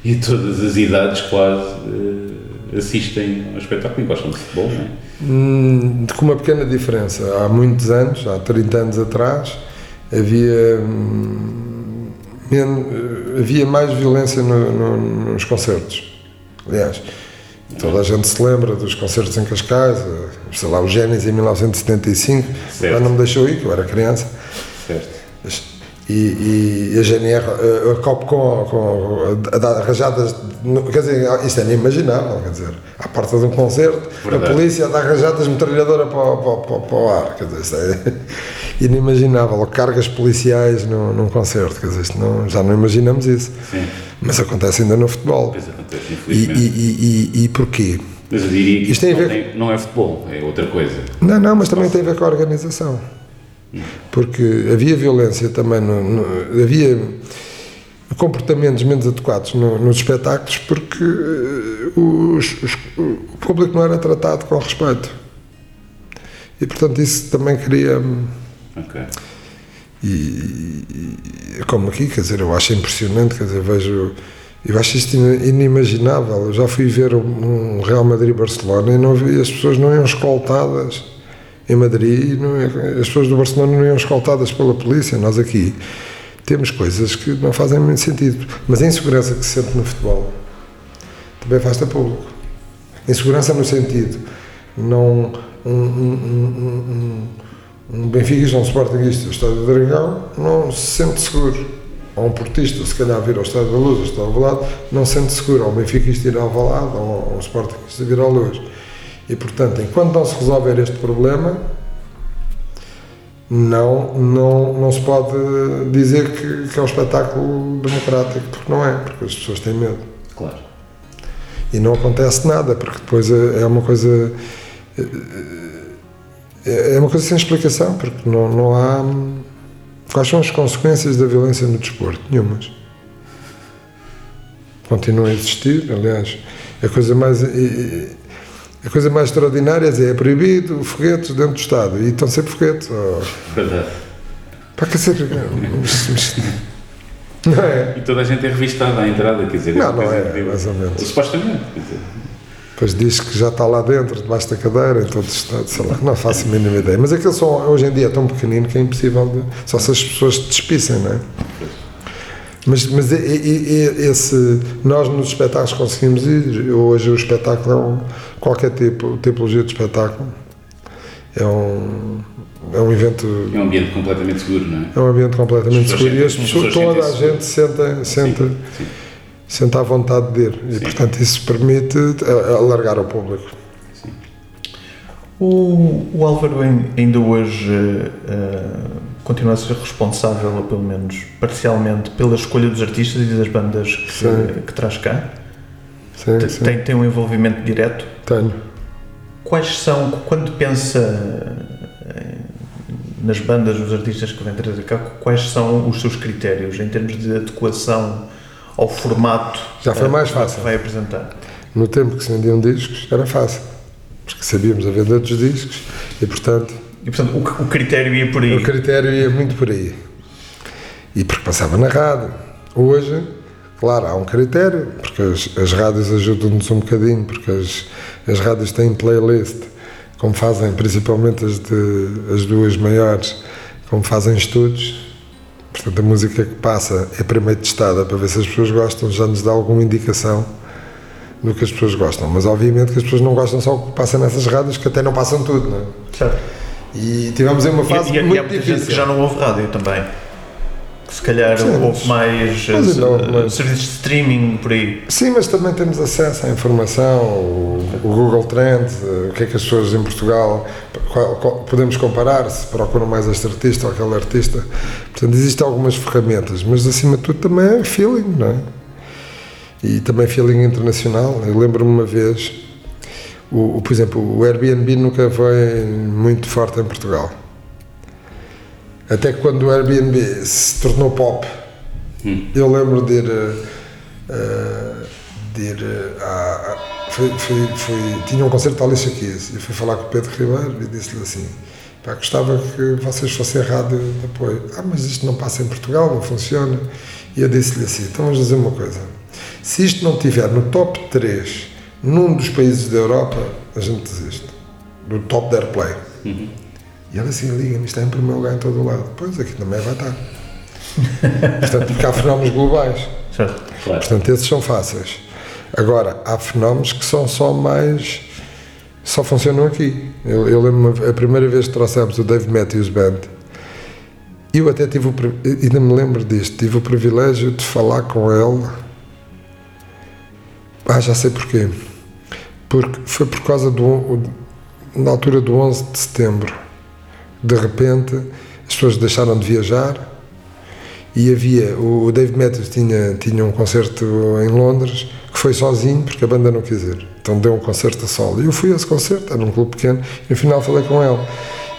e todas as idades quase, uh, assistem ao espetáculo e gostam de futebol, não é? Hum, com uma pequena diferença. Há muitos anos, há 30 anos atrás, havia, hum, menos, havia mais violência no, no, nos concertos. Aliás, toda a gente se lembra dos concertos em Cascais, sei lá, o Génesis em 1975, Certo. lá não me deixou ir, que eu era criança. Certo. E, e a GNR, a, a COP com, com a, dar rajadas, quer dizer, isto é inimaginável, quer dizer, à porta de um concerto, Verdade. a polícia a dar rajadas metralhadora para, o- para, para, para o ar, quer dizer, isto é inimaginável, cargas policiais num, num concerto, quer dizer, isto não, já não imaginamos isso, Sim, mas acontece ainda no futebol. pois acontece, E, infelizmente. e, e, e, e porquê? Mas eu diria que Isto tem a não, ver- tem- não é futebol, é outra coisa. Não, não, mas também tem a ver com a organização. Porque havia violência também, no, no- havia comportamentos menos adequados no- nos espetáculos porque eh, os- os- o público não era tratado com respeito. E portanto isso também cria. Ok. E, e- como aqui, quer dizer, eu acho impressionante, quer dizer, vejo. Eu acho isto inimaginável. Eu já fui ver um um Real Madrid-Barcelona e não vi, as pessoas não iam escoltadas em Madrid, é- as pessoas do Barcelona não iam escoltadas pela polícia. Nós aqui temos coisas que não fazem muito sentido. Mas a insegurança que se sente no futebol também afasta público. Insegurança no sentido, não um, um, um, um, um benfiquista, um sportinguista do Estádio do Dragão não se sente seguro. Ou um portista, se calhar vir ao Estádio da Luz, ao Estádio não se sente seguro. Ou um benfiquista ir ao Alvalade, ou um sportinguista vir ao Luz. E, portanto, enquanto não se resolver este problema, não, não, não se pode dizer que, que é um espetáculo democrático, porque não é, porque as pessoas têm medo. Claro. E não acontece nada, porque depois é é uma coisa. É é uma coisa sem explicação, porque não, não há. Quais são as consequências da violência no desporto? Nenhumas. Continua a existir, aliás. A coisa mais. A coisa mais extraordinária é dizer, é proibido foguetes dentro do Estado. E estão sempre foguetes. Oh, Verdade. para que ser. Não é? E toda a gente é revistada à entrada, quer dizer. Não, não é, incrível. mais ou menos. Supostamente, quer dizer. Depois diz que já está lá dentro, debaixo da cadeira, em todo o estado, sei lá, não faço a mínima ideia. Mas aquilo são, hoje em dia é tão pequenino que é impossível, de, só se as pessoas despissem, não é? Mas, mas e- e- e- esse, nós nos espetáculos conseguimos ir, hoje o espetáculo é um, qualquer tipo, tipologia de espetáculo, é um, é um evento, É um ambiente completamente seguro, não é? é um ambiente completamente seguro e as pessoas, toda a gente senta, senta, Sim. senta à vontade de ir. E Sim. portanto isso permite alargar ao público. O, o Álvaro ain- ainda hoje eh, continua a ser responsável, ou pelo menos parcialmente, pela escolha dos artistas e das bandas que, que traz cá. Sim, Te- sim. Tem, tem um envolvimento direto. Tenho. Quais são, quando pensa eh, nas bandas, nos artistas que vêm trazer cá, quais são os seus critérios em termos de adequação ao formato Já foi eh, mais que fácil. vai apresentar? No tempo que se vendiam discos, era fácil. Porque sabíamos a venda dos discos e, portanto, E portanto o, o critério ia por aí. o critério ia muito por aí. E porque passava na rádio. Hoje, claro, há um critério, porque as, as rádios ajudam-nos um bocadinho, porque as, as rádios têm playlist, como fazem principalmente as, de, as duas maiores, como fazem estudos. Portanto, a música que passa é primeiro testada para ver se as pessoas gostam, já nos dá alguma indicação do que as pessoas gostam. Mas, obviamente, que as pessoas não gostam só o que passa nessas rádios, que até não passam tudo, não é? Certo. E tivemos em uma fase e, e, e há muito muita difícil. gente que já não ouve rádio também. Se calhar Sim, mas- ouve mais eh, mas não, mas- serviços de streaming por aí. Sim, mas também temos acesso à informação, o, o Google Trends, eh, o que é que as pessoas em Portugal qual- qual- podemos comparar, se procuram mais este artista ou aquele artista. Portanto, existem algumas ferramentas, mas acima de tudo também é feeling, não é? E também feeling internacional. Eu lembro-me uma vez, o, o- por exemplo, o Airbnb nunca foi muito forte em Portugal. Até que quando o Airbnb se tornou pop, eu lembro de ir, eh, de ir eh, a, a- fui, fui, fui- tinha um concerto da Alicia Keys e fui falar com o Pedro Ribeiro e disse-lhe assim pá, gostava que vocês fossem rádio de apoio ah, mas isto não passa em Portugal, não funciona. E eu disse-lhe assim, então vamos dizer uma coisa. Se isto não estiver no top 3 num dos países da Europa a gente desiste, do top da airplay. Uhum. E ela assim, liga-me, está em primeiro lugar em todo o lado. Pois, aqui também vai estar. Portanto, porque há fenómenos globais. Certo. Claro. Portanto, esses são fáceis. Agora, há fenómenos que são só mais. só funcionam aqui. Eu, eu lembro a primeira vez que trouxemos o Dave Matthews Band, eu até tive o. ainda me lembro disto, tive o privilégio de falar com ele. Ah, já sei porquê. Porque foi por causa do. na altura do 11 de setembro. De repente, as pessoas deixaram de viajar e havia. O Dave Matthews tinha, tinha um concerto em Londres que foi sozinho porque a banda não quis ir. Então deu um concerto a solo. E eu fui a esse concerto, era um clube pequeno, e no final falei com ele.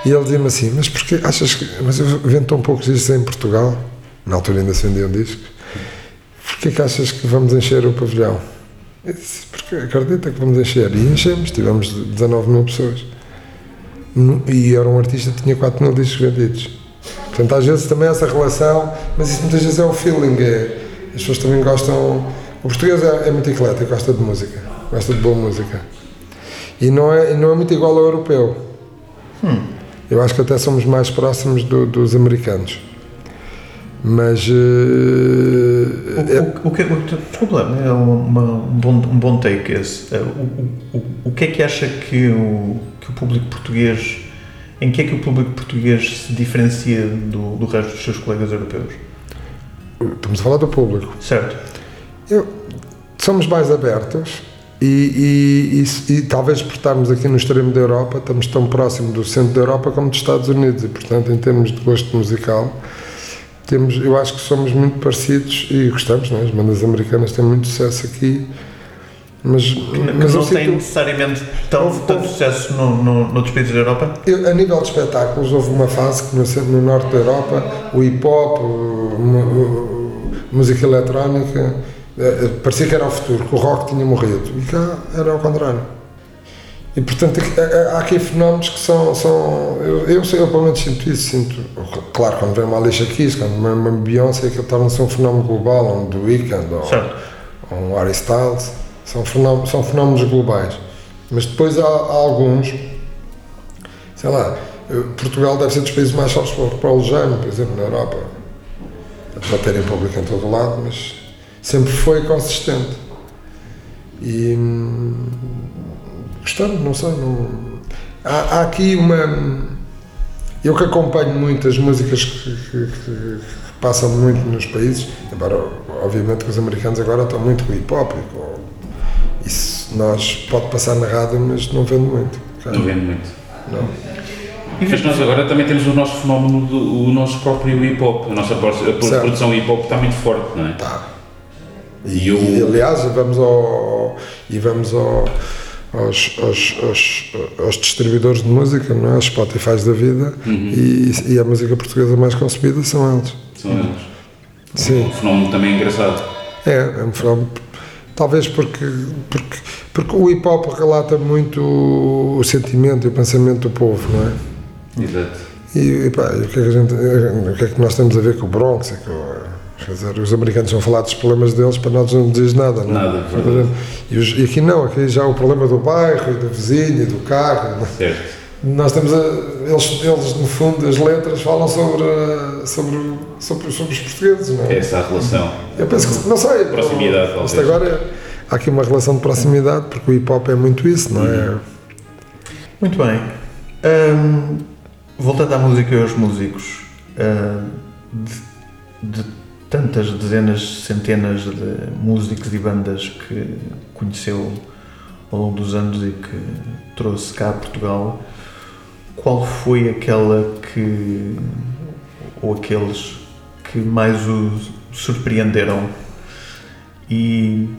E ele dizia-me assim: Mas porquê achas que. Mas eu vendo tão poucos discos em Portugal, na altura ainda se vendiam discos, porquê que achas que vamos encher o pavilhão? Eu disse, porque acredita que vamos encher. E enchemos, tivemos 19 mil pessoas. E era um artista que tinha 4 mil discos vendidos. Portanto, às vezes também essa relação, mas isso muitas vezes é o feeling. É, as pessoas também gostam. O português é, é muito eclético, gosta de música, gosta de boa música. E não é, não é muito igual ao europeu. Eu acho que até somos mais próximos do- dos americanos. Mas. eh, é- O, o, o que, o, desculpa, é uma, um, bom, um bom take esse. O, o, o, o que é que acha que o, que o público português. Em que é que o público português se diferencia do, do resto dos seus colegas europeus? estamos a falar do público. Certo? Eu- somos mais abertos e, e- e- e talvez por estarmos aqui no extremo da Europa, estamos tão próximo do centro da Europa como dos Estados Unidos e, portanto, em termos de gosto musical, temos, eu acho que somos muito parecidos e gostamos, não é? As bandas americanas têm muito sucesso aqui, mas, mas não tem necessariamente tão, Houve- tanto sucesso no, no, noutros países da Europa? eu- a nível de espetáculos, houve uma fase que no, no norte da Europa, o hip hop, o- o- música eletrónica, eh, eh, parecia que era o futuro, que o rock tinha morrido. E cá era ao contrário. E portanto aqui- há- aqui fenómenos que são. são eu, eu, eu pelo menos sinto isso. Sinto, claro, quando vem uma Alicia Keys, quando vem uma Beyoncé, aquilo torna-se um fenómeno global, um The Weeknd ou, ou um Harry Styles. São fenómenos, são fenómenos globais. Mas depois há, há alguns, sei lá, eh, Portugal deve ser dos países mais fortes para, o Lejano, por exemplo, na Europa. De terem público em todo o lado, mas sempre foi consistente. E gostando, não sei. Não, há, há aqui uma. Eu que acompanho muito as músicas que, que- que- passam muito nos países, embora obviamente que os americanos agora estão muito com hip hop com. Isso nós pode passar na rádio, mas não vende muito. Não vendo muito. Não. Mas nós agora também temos o nosso fenómeno, do, o nosso próprio hip hop. A nossa a produção hip hop está muito forte, não é? Tá. E E, aliás, vamos, ao, e vamos ao, aos, aos, aos, aos distribuidores de música, não é? Os Spotify da vida, e, e a música portuguesa mais consumida são eles. São eles. Sim. Um fenómeno também engraçado. É, é um fenómeno. Talvez porque, porque, porque o hip hop relata muito o sentimento e o pensamento do povo, não é? Exato. E, e pá, o que é que a gente, o que é que nós temos a ver com o Bronx? e com- dizer, os americanos vão falar dos problemas deles, para nós não diz nada, não é? Nada, verdade. E, os- e aqui não, aqui já o problema do bairro, e do vizinho, e do carro. não é? Certo. Nós temos, a, eles, eles, no fundo, as letras falam sobre, sobre, sobre, sobre os portugueses, não é? É essa a relação. Eu penso que, não sei. Proximidade, Isto talvez. agora é- há aqui uma relação de proximidade, porque o hip hop é muito isso, não é? Muito bem. Hum, voltando à música e aos músicos, hum, de, de tantas dezenas, centenas de músicos e bandas que conheceu ao longo dos anos e que trouxe cá a Portugal, qual foi aquela que, ou aqueles que mais o surpreenderam? E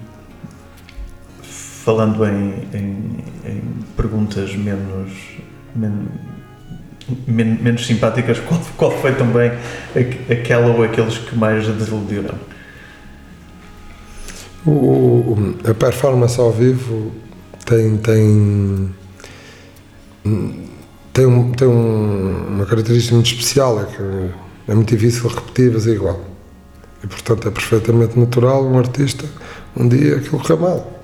falando em, em- em perguntas menos, men- men- menos simpáticas, qual, qual foi também aqu- aquela ou aqueles que mais desiludiram? O- a performance ao vivo tem tem tem, um- tem um- uma característica muito especial é que é muito difícil repetir fazer igual e portanto é perfeitamente natural um artista um dia aquilo correr mal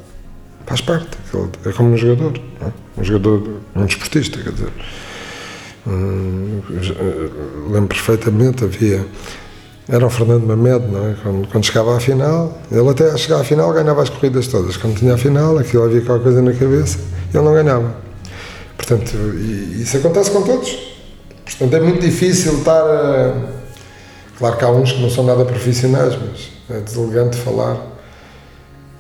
faz parte. É como um jogador, é? um jogador, um desportista, quer dizer. Hum, lembro perfeitamente, havia. Era o Fernando Mamed, não é? Quando, quando, chegava à final, ele até a chegar à final ganhava as corridas todas. Quando tinha a final, aquilo havia qualquer coisa na cabeça, ele não ganhava. Portanto, isso acontece com todos. Portanto, é muito difícil estar. A... Claro que há uns que não são nada profissionais, mas é deselegante falar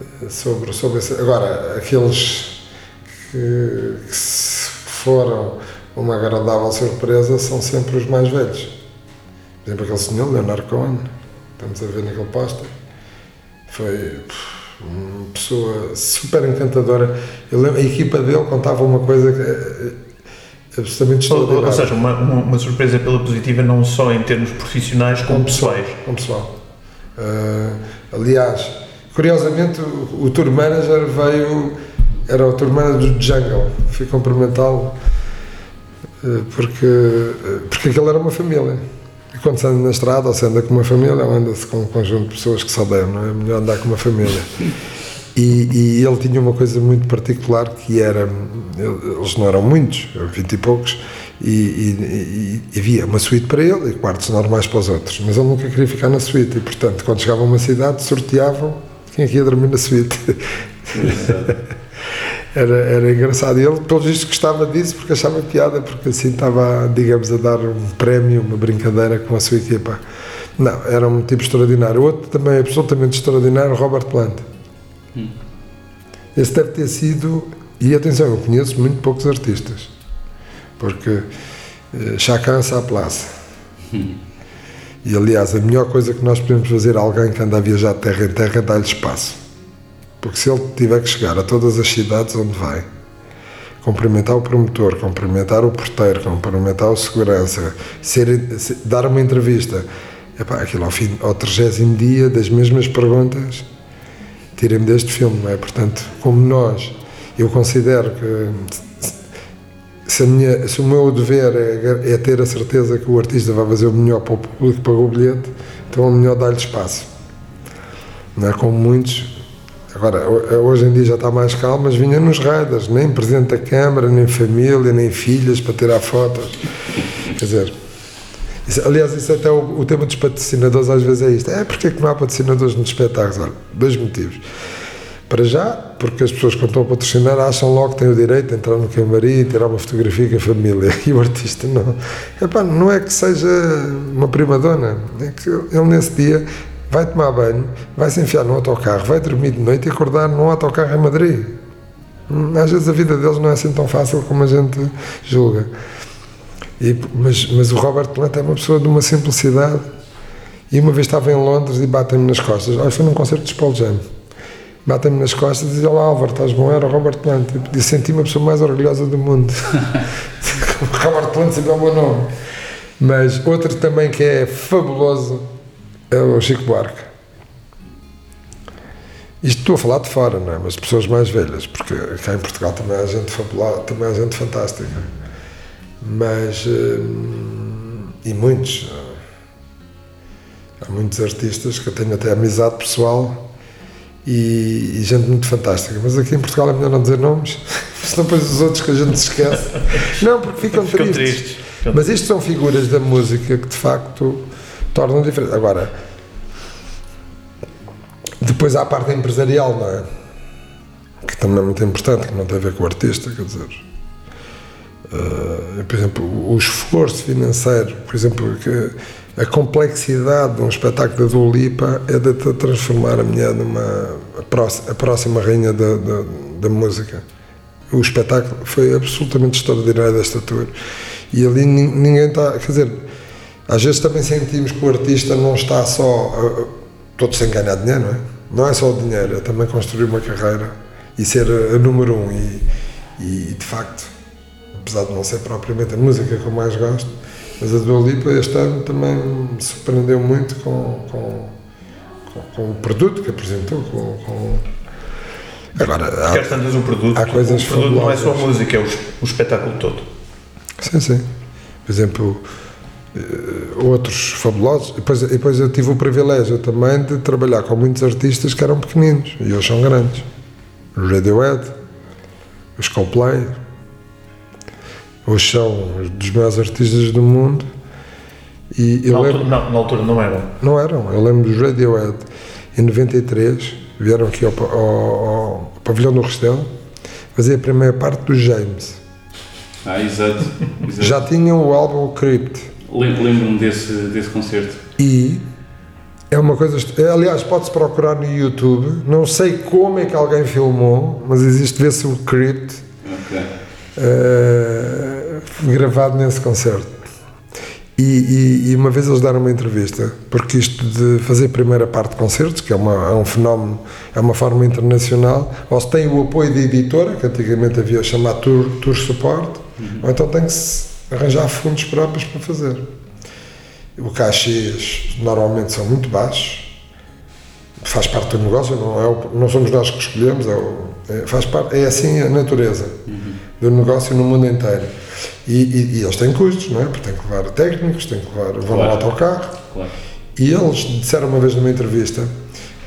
eh, sobre, sobre esse. Agora, aqueles que, que foram uma agradável surpresa são sempre os mais velhos. Por exemplo, aquele senhor, Leonardo Cohen, estamos a ver naquele póster, foi uma pessoa super encantadora. Lembro, a equipa dele contava uma coisa que é absolutamente extraordinária. Ou, seja, uma, uma, uma, surpresa pela positiva não só em termos profissionais, como, como pessoais. Como pessoal. Uh, aliás, curiosamente, o, o tour manager veio, era o tour manager do Jungle, fui cumprimentá-lo eh, porque, eh, porque aquilo era uma família. E quando se anda na estrada ou se anda com uma família, ou anda-se com um conjunto de pessoas que saudam, não é? melhor andar com uma família. E, e, ele tinha uma coisa muito particular que era, eles não eram muitos, vinte e poucos, e, e, e, havia uma suíte para ele e quartos normais para os outros, mas ele nunca queria ficar na suíte e, portanto, quando chegava a uma cidade, sorteavam quem é que ia dormir na suíte. Era, era engraçado. E ele, pelo visto, gostava disso porque achava piada, porque assim estava, digamos, a dar um prémio, uma brincadeira com a sua equipa. Não, era um tipo extraordinário. Outro também absolutamente extraordinário, Robert Plant. Hum. Esse deve ter sido. E atenção, eu conheço muito poucos artistas, porque já cansa a plaça. Hum. E aliás, a melhor coisa que nós podemos fazer a alguém que anda a viajar de terra em terra é dar-lhe espaço. Porque se ele tiver que chegar a todas as cidades onde vai, cumprimentar o promotor, cumprimentar o porteiro, cumprimentar o segurança, ser, ser, dar uma entrevista, epá, aquilo ao, fim, ao 30 dia das mesmas perguntas, tirem-me deste filme, não é? Portanto, como nós, eu considero que se, minha, se o meu dever é, é, ter a certeza que o artista vai fazer o melhor para o público que pagou o bilhete, então é melhor dar-lhe espaço. Não é como muitos Agora, hoje em dia já está mais calmo, mas vinha nos raiders, nem presidente da Câmara, nem família, nem filhas para tirar fotos. Quer dizer, isso, aliás, isso até o, o, tema dos patrocinadores às vezes é isto. É porque é que não há patrocinadores nos espetáculos? Olha, dois motivos. Para já, porque as pessoas quando estão a patrocinar acham logo que têm o direito de entrar no camarim e tirar uma fotografia com a família. E o artista não. Epá, não é que seja uma prima dona, é que ele nesse dia vai tomar banho, vai se enfiar no autocarro, vai dormir de noite e acordar num autocarro em Madrid. Hum, às vezes a vida deles não é assim tão fácil como a gente julga. E, mas, mas o Robert Plant é uma pessoa de uma simplicidade. E uma vez estava em Londres e batem-me nas costas. Olha, foi num concerto de Paul Jam. Batem-me nas costas e dizem: Olá Álvaro, estás bom? Era o Robert Plant. E senti-me a pessoa mais orgulhosa do mundo. Robert Plant sempre é o meu nome. Mas outro também que é fabuloso é o Chico Buarque. Isto estou a falar de fora, não é? Mas pessoas mais velhas, porque cá em Portugal também há gente fabulosa, também há gente fantástica. Mas. Hum, e muitos. Há muitos artistas que eu tenho até amizade pessoal e, e gente muito fantástica. Mas aqui em Portugal é melhor não dizer nomes, senão depois os outros que a gente se esquece. Não, porque ficam, ficam tristes. tristes. Mas isto são figuras da música que de facto tornam diferente. Agora, depois há a parte empresarial, não é? Que também é muito importante, que não tem a ver com o artista, quer dizer. Uh, por exemplo, o esforço financeiro, por exemplo, que a complexidade de um espetáculo da Dua Lipa é de transformar a mulher numa a próxima, a próxima rainha da, da, da, música. O espetáculo foi absolutamente extraordinário desta tour. E ali ninguém está, quer dizer, às vezes também sentimos que o artista não está só uh, todo sem ganhar dinheiro, não é? Não é só o dinheiro, é também construir uma carreira e ser a, a número um. E, e, de facto, apesar de não ser propriamente a música que eu mais gosto, mas a Dua Lipa este ano também me surpreendeu muito com, com, com, com o produto que apresentou, com, com Agora, há, Quer tantas um produto, há coisas o produto não é só a música, é o, o espetáculo todo. Sim, sim. Por exemplo, outros fabulosos. E depois, depois eu tive o privilégio também de trabalhar com muitos artistas que eram pequeninos e hoje são grandes. os Radiohead, os Coldplay, hoje são dos maiores artistas do mundo. E eu Na lembro, altura, não, na altura não era. não eram, eu lembro dos Radiohead em 93, vieram aqui ao, ao- ao pavilhão do Restelo, fazer a primeira parte do James. Ah, exato. exato. Já tinham o álbum Crypt. Lem- Lembro-me desse, desse concerto. E é uma coisa. est- Aliás, pode-se procurar no YouTube. Não sei como é que alguém filmou, mas existe, vê-se o Crypt Ok. eh, gravado nesse concerto. E, e- e uma vez eles deram uma entrevista, porque isto de fazer primeira parte de concertos, que é, uma, é um fenómeno, é uma forma internacional, ou se tem o apoio da editora, que antigamente havia chamado Tour, tour Support, ou então tem que se arranjar fundos próprios para fazer. O cachês normalmente são muito baixos, faz parte do negócio, não, é o- não somos nós que escolhemos, é, o- é- faz parte, é assim a natureza do negócio no mundo inteiro. E, e- e eles têm custos, não é? Porque têm que levar técnicos, têm que levar, vão no Claro. autocarro. Claro. E eles disseram uma vez numa entrevista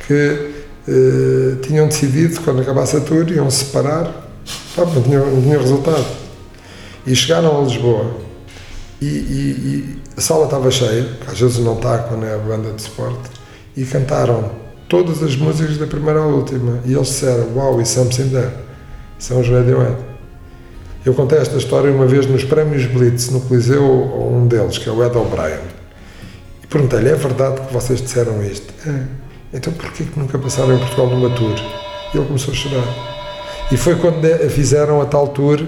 que eh, tinham decidido, quando acabasse a tour, iam se separar, pá, não tinha, não tinha resultado. E chegaram a Lisboa e, e- e a sala estava cheia, que às vezes não está quando é a banda de suporte, e cantaram todas as músicas da primeira à última. E eles disseram: Wow, e something there. São os Radiohead. Eu contei esta história uma vez nos prémios Blitz, no Coliseu, a um deles, que é o Ed O'Brien. E perguntei-lhe: É verdade que vocês disseram isto? É. Então porquê que nunca passaram em Portugal numa tour? E ele começou a chorar. E foi quando fizeram a tal tour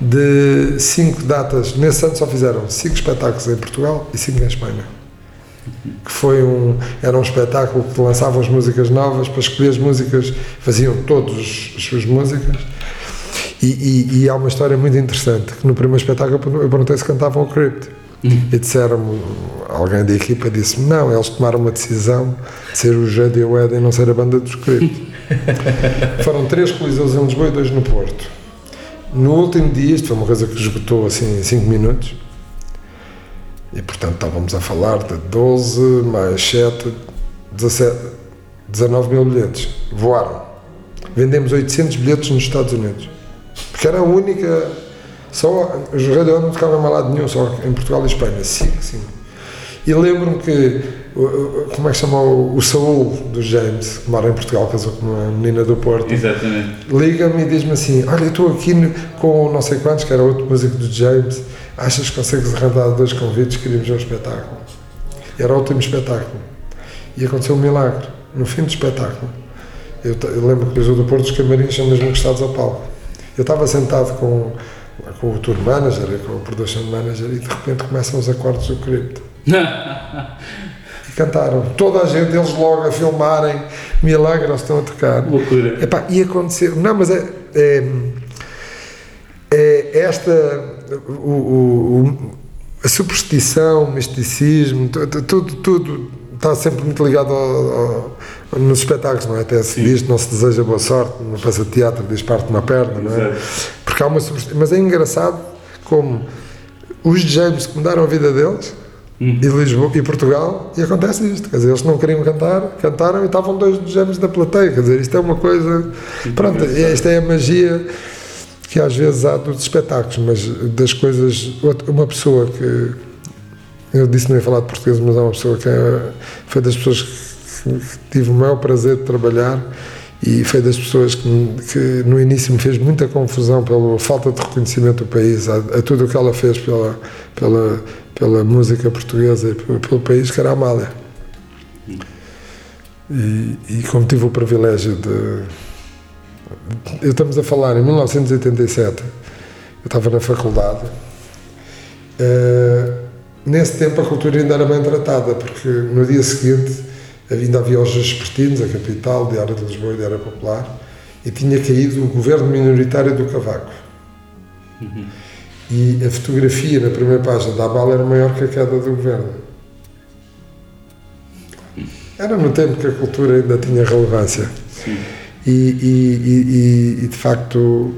de cinco datas. Nesse ano só fizeram cinco espetáculos em Portugal e cinco em Espanha. Que foi um, era um espetáculo que lançavam as músicas novas, para escolher as músicas, faziam todas as suas músicas. E, e- e há uma história muito interessante, que no primeiro espetáculo eu perguntei se cantavam o Crypt. E disseram alguém da equipa disse-me, não, eles tomaram uma decisão de ser o Radiohead e não ser a banda dos Crypt. Foram três coliseus em Lisboa e dois no Porto. No último dia, isto foi uma coisa que esgotou assim em 5 minutos, e portanto estávamos a falar de 12 mais 7, 17, 19 mil bilhetes. Voaram. Vendemos 800 bilhetes nos Estados Unidos. Porque era a única. Só os Radiohead não tocavam em lado nenhum, só em Portugal e Espanha. Sim, sim. E lembro-me que, como é que chama o, o Saúl do James, que mora em Portugal, casou com uma menina do Porto, Exatamente. liga-me e diz-me assim: Olha, eu estou aqui no- com não sei quantos, que era outro músico do James, achas que consegues arranjar dois convites? Queríamos ver o espetáculo. E era o último espetáculo. E aconteceu um milagre. No fim do espetáculo, eu, eu lembro que os do Porto, os camarins são mesmo encostados ao palco. Eu estava sentado com, com o tour manager com o production manager e de repente começam os acordes do Crypt. Cantaram. Toda a gente, eles logo a filmarem, milagre, eles estão a tocar. Loucura. Epá, e aconteceu. Não, mas é. é, é esta. O, o- a superstição, o misticismo, tu- tu- tudo, tudo está sempre muito ligado ao- ao- nos espetáculos, não é? Até se Sim. diz, não se deseja boa sorte, peça de teatro diz parte uma perna, não é? Exato. Porque há uma superstição. Mas é engraçado como os James que mudaram a vida deles Uhum. e Lisboa e Portugal e acontece isto, quer dizer, eles não queriam cantar, cantaram e estavam dois gêmeos da plateia, quer dizer, isto é uma coisa, pronto, e esta é a magia que às vezes há dos espetáculos, mas das coisas, uma pessoa que eu disse que não ia falar de português, mas é uma pessoa que é, foi das pessoas que, que tive o maior prazer de trabalhar e foi das pessoas que, que no início me fez muita confusão pela falta de reconhecimento do país, a, a tudo o que ela fez pela, pela, pela música portuguesa e pelo, país, que era a Amália. E, e como tive o privilégio de. Estamos a falar em 1987, eu estava na faculdade. eh, nesse tempo a cultura ainda era bem tratada, porque no dia seguinte ainda havia os Vespertinos, a capital, Diário de Lisboa e Diário Popular, e tinha caído o governo minoritário do Cavaco. E a fotografia na primeira página da Abala era maior que a queda do governo. Era no tempo que a cultura ainda tinha relevância. Sim. E, e- e- e- e, de facto,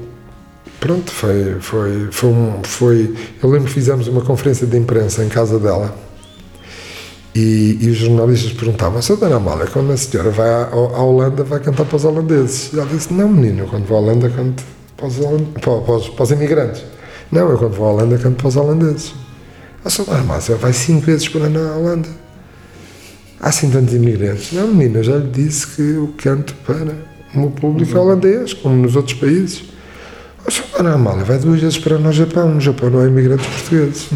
pronto, foi, foi, foi, um, foi. Eu lembro que fizemos uma conferência de imprensa em casa dela E, e os jornalistas perguntavam, Sra. Dona Amália, quando a senhora vai à, à, Holanda, vai cantar para os holandeses? E ela disse, não menino, quando vou à Holanda canto para os, para, para, os, para os imigrantes. Não, eu quando vou à Holanda canto para os holandeses. A Sra. Dona Amália vai cinco vezes por ano à Holanda. Há assim tantos imigrantes. Não menino, eu já lhe disse que eu canto para o meu público uhum. holandês, como nos outros países. A Sra. Dona Amália vai duas vezes para no Japão. No Japão não há imigrantes portugueses.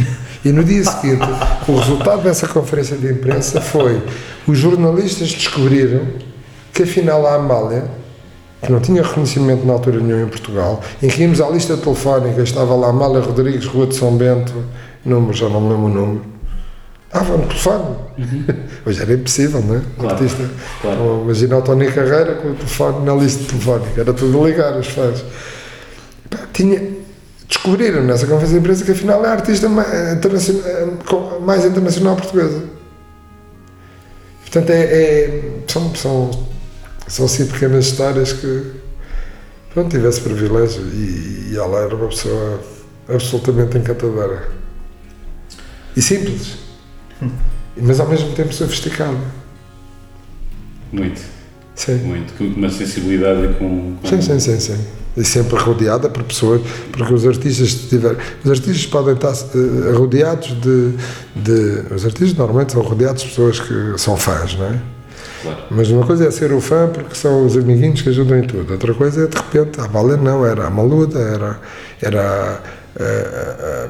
E no dia seguinte, o resultado dessa conferência de imprensa foi: os jornalistas descobriram que afinal a Amália, que não tinha reconhecimento na altura nenhum em Portugal, em que íamos à lista telefónica, estava lá Amália Rodrigues, Rua de São Bento, número, já não me lembro o número. Estava no telefone. Uhum. Hoje era impossível, não é? Claro, artista. claro. Imagina o Tony Carreira com o telefone na lista telefónica, era tudo a ligar os fãs. Tinha, descobriram nessa conferência de imprensa que afinal é a artista mais internacional, mais internacional portuguesa. Portanto, é, é, são, são, são assim pequenas histórias que pronto, tive esse privilégio e, e ela era uma pessoa absolutamente encantadora e simples, mas ao mesmo tempo sofisticada. Muito. Sim. Muito. Com uma sensibilidade com. com... Sim, sim, sim, sim e sempre rodeada por pessoas, porque os artistas tiver, os artistas podem estar uh, rodeados de, de, os artistas normalmente são rodeados de pessoas que são fãs, não é? Claro. Mas uma coisa é ser o fã porque são os amiguinhos que ajudam em tudo, outra coisa é de repente, a Valer não, era a Maluda, era, era a, a,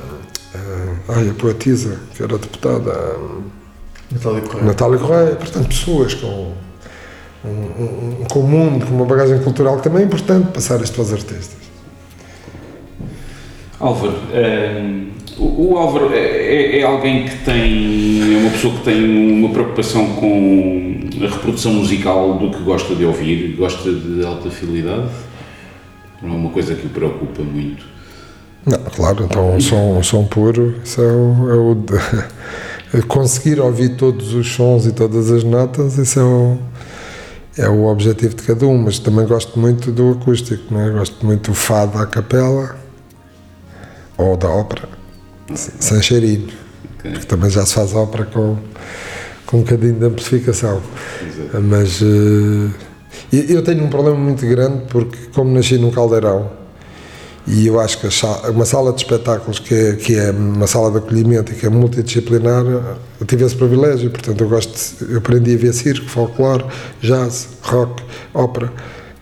a, a, a poetisa, que era deputada Natália Correia. Natália Correia, portanto pessoas com um, um, comum, com uma bagagem cultural que também é importante passar isto aos artistas. Álvaro, um, ehm, o, o, Álvaro é, é, é, alguém que tem, é uma pessoa que tem uma preocupação com a reprodução musical do que gosta de ouvir, gosta de alta fidelidade? Não é uma coisa que o preocupa muito? Não, claro, então um som, um som puro, isso é o, é o conseguir ouvir todos os sons e todas as notas, isso é o, é o objetivo de cada um, mas também gosto muito do acústico, não é? gosto muito do fado à capela ou da ópera, sem cheirinho, okay. porque também já se faz ópera com, com um bocadinho de amplificação. Exato. Mas uh, eu tenho um problema muito grande porque, como nasci num caldeirão, e eu acho que uma sala de espetáculos que é, que é uma sala de acolhimento e que é multidisciplinar, eu tive esse privilégio, portanto eu gosto, eu aprendi a ver circo, folclore, jazz, rock, ópera,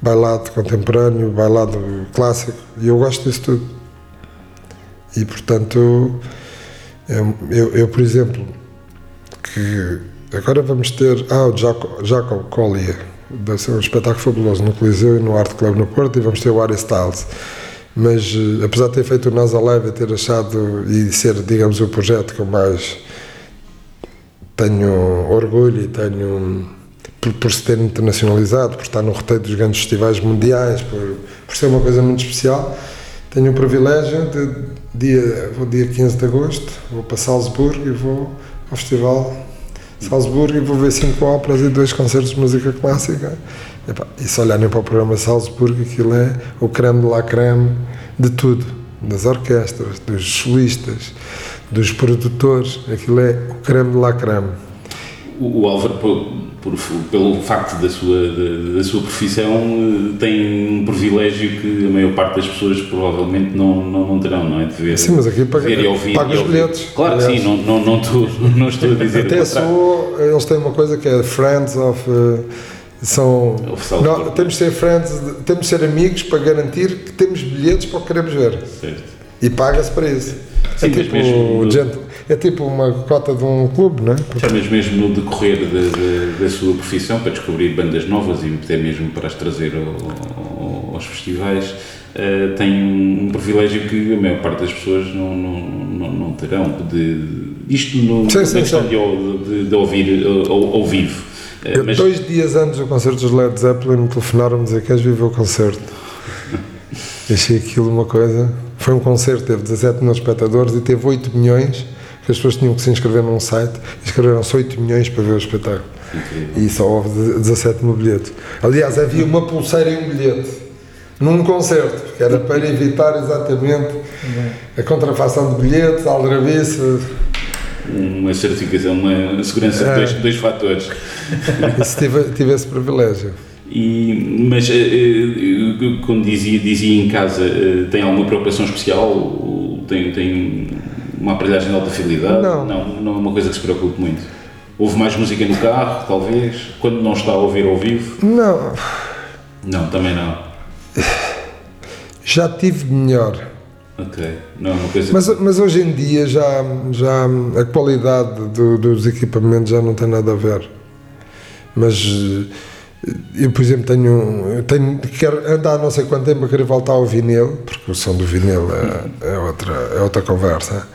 bailado contemporâneo, bailado clássico, e eu gosto disso tudo. E portanto, eu, eu, eu por exemplo, que agora vamos ter, ah, o Jacob, Jacob Collier, vai ser um espetáculo fabuloso no Coliseu e no Art Club no Porto, e vamos ter o Ari Styles. Mas eh, apesar de ter feito o NASA Leve e ter achado e ser, digamos, o projeto que eu mais tenho orgulho e tenho por, por se ter internacionalizado, por estar no roteiro dos grandes festivais mundiais, por, por ser uma coisa muito especial, tenho o privilégio de dia, vou dia 15 de agosto, vou para Salzburgo e vou ao festival Salzburgo e vou ver cinco óperas e dois concertos de música clássica e se olharem para o programa Salzburgo, aquilo é o creme de la creme de tudo, das orquestras, dos solistas, dos produtores, aquilo é o creme de la creme. O, o Álvaro, por, pelo facto da sua, da, da, sua profissão, tem um privilégio que a maior parte das pessoas provavelmente não, não, não terão, não é? De ver, sim, mas aqui paga, ver e ouvir. Paga os bilhetes. Claro que sim, não, não, não, estou, não estou a dizer. Até sou, eles têm uma coisa que é Friends of. Uh, são, não, temos de ser friends, temos de ser amigos para garantir que temos bilhetes para o que queremos ver. Certo. E paga-se para isso. Sim, é, tipo, gente, é tipo uma cota de um clube, não é? Porque... Mas mesmo no decorrer de, de, da sua profissão, para descobrir bandas novas e até mesmo para as trazer ao, ao, aos festivais, uh, tem um, um, privilégio que a maior parte das pessoas não, não, não, não terão. De, isto no, sim, sim, de, de, de, ouvir ao, ao vivo. É, mas... Dois dias antes do concerto dos Led Zeppelin me telefonaram-me dizer queres ver o concerto? Achei aquilo uma coisa. Foi um concerto, teve 17 mil espectadores e teve 8 milhões, que as pessoas tinham que se inscrever num site, inscreveram-se 8 milhões para ver o espetáculo. E só houve 17 mil bilhetes. Aliás, havia uma pulseira e um bilhete num concerto, que era para evitar exatamente a contrafação de bilhetes, a aldrabice. uma certificação, uma segurança de É. dois, dois fatores. Isso tive, tive esse privilégio. E, mas eh, eh, quando dizia, dizia em casa, eh, tem alguma preocupação especial? Tem, tem uma aparelhagem de alta fidelidade? Não. não. Não é uma coisa que se preocupe muito. Houve mais música no carro, talvez? Quando não está a ouvir ao vivo? Não, Não, também não. já tive melhor. Ok. Não é uma coisa Mas, mas hoje em dia já, já a qualidade do- dos equipamentos já não tem nada a ver. Mas eh, eu, por exemplo, tenho, tenho quero andar não sei quanto tempo a querer voltar ao vinil, porque o som do vinil é, é outra, é outra conversa.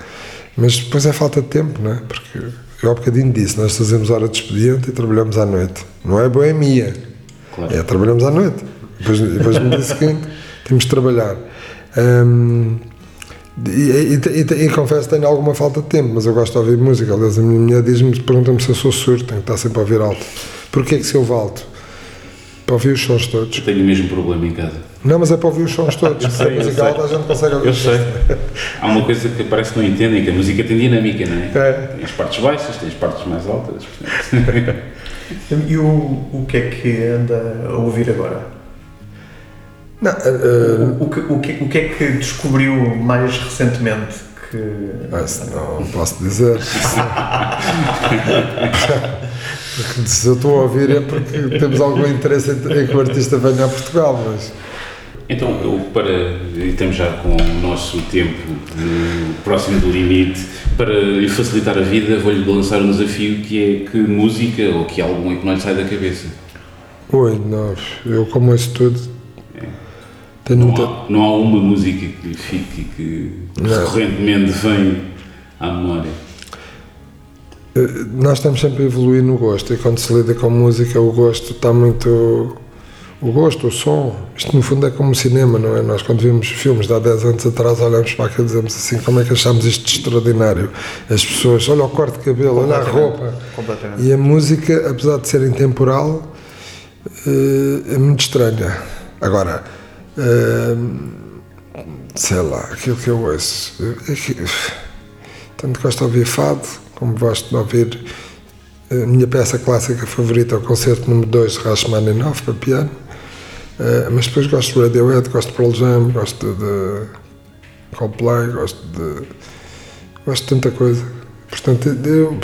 Mas depois é falta de tempo, não é? Porque eu há bocadinho disse, nós fazemos hora de expediente e trabalhamos à noite. Não é boemia. Claro. É, trabalhamos à noite. Depois, depois no dia seguinte temos de trabalhar. Hum, e, e, e- e confesso que tenho alguma falta de tempo, mas eu gosto de ouvir música. Aliás, a minha mulher diz-me, pergunta-me se eu sou surdo, tenho que estar sempre a ouvir alto. Porquê que se eu alto? Para ouvir os sons todos. Tenho o mesmo problema em casa. Não, mas é para ouvir os sons todos. Porque sei, a eu música alta a gente consegue ouvir. Eu sei. Há uma coisa que parece que não entendem, que a música tem dinâmica, não é? É. Tem as partes baixas, tem as partes mais altas. E o, o que é que anda a ouvir agora? Não, eh, O, o que, o, que, o que é que descobriu mais recentemente que. ah, não posso dizer. Porque se eu estou a ouvir é porque temos algum interesse em, em que o artista venha a Portugal, mas Então, eu para, e estamos já com o nosso tempo de- próximo do limite, para lhe facilitar a vida, vou-lhe lançar um desafio que é que música ou que álbum é que não lhe sai da cabeça. Oi, não, eu como isso tudo tenho Não muita. há, não há uma música que lhe fique que Não. recorrentemente vem à memória. Eh, Nós estamos sempre a evoluir no gosto e quando se lida com música o gosto está muito. O gosto, o som, isto no fundo é como o cinema, não é? Nós quando vimos filmes de há 10 anos atrás olhamos para aquilo e dizemos assim, como é que achamos isto de extraordinário? As pessoas, olha o corte de cabelo, olha a roupa. E a música, apesar de ser intemporal, eh, é muito estranha. Agora, eh, sei lá, aquilo que eu ouço, é que, tanto gosto de ouvir fado, como gosto de ouvir a minha peça clássica favorita, é o concerto número 2 de Rachmaninoff para piano. Eh, mas depois gosto de Radiohead, gosto de Pearl Jam, gosto de Coldplay, gosto de. gosto de tanta coisa. Portanto, eu.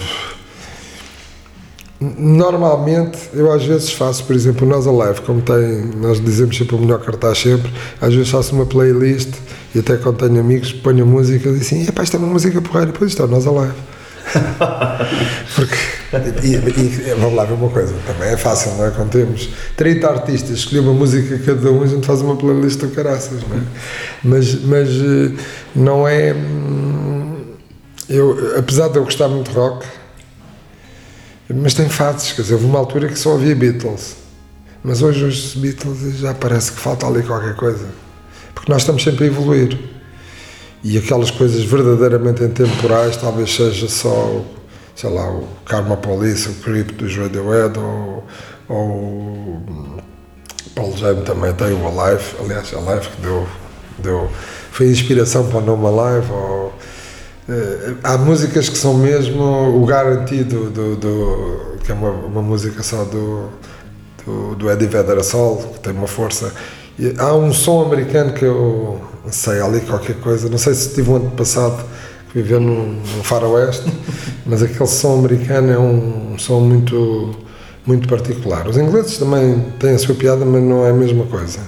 Normalmente, eu às vezes faço, por exemplo, Nós Alive, como tem, nós dizemos sempre o melhor cartaz sempre, às vezes faço uma playlist e até quando tenho amigos ponho música e assim, epá, isto é uma música porreira, depois isto é Nós Alive. Porque, e, e, vamos lá ver uma coisa, também é fácil, não é? Quando temos 30 artistas, escolher uma música cada um, a gente faz uma playlist do caraças, não é? Mas, mas eh, não é. hum, Eu, apesar de eu gostar muito de rock, mas tem fases, quer dizer, houve uma altura que só havia Beatles. Mas hoje os Beatles já parece que falta ali qualquer coisa. Porque nós estamos sempre a evoluir. E aquelas coisas verdadeiramente intemporais talvez seja só, sei lá, o Karma Police, o Creep dos Radiohead, ou, ou o Paul Jam também tem o Alive, aliás, Alive que deu, deu, foi inspiração para o nome Alive, ou, eh, há músicas que são mesmo o garantido do, do que é uma, uma música só do, do, do Eddie Vedder Sol, que tem uma força. E há um som americano que eu não sei, ali qualquer coisa, não sei se tive um ano passado que viveu no, no faroeste, mas aquele som americano é um, som muito, muito particular. Os ingleses também têm a sua piada, mas não é a mesma coisa.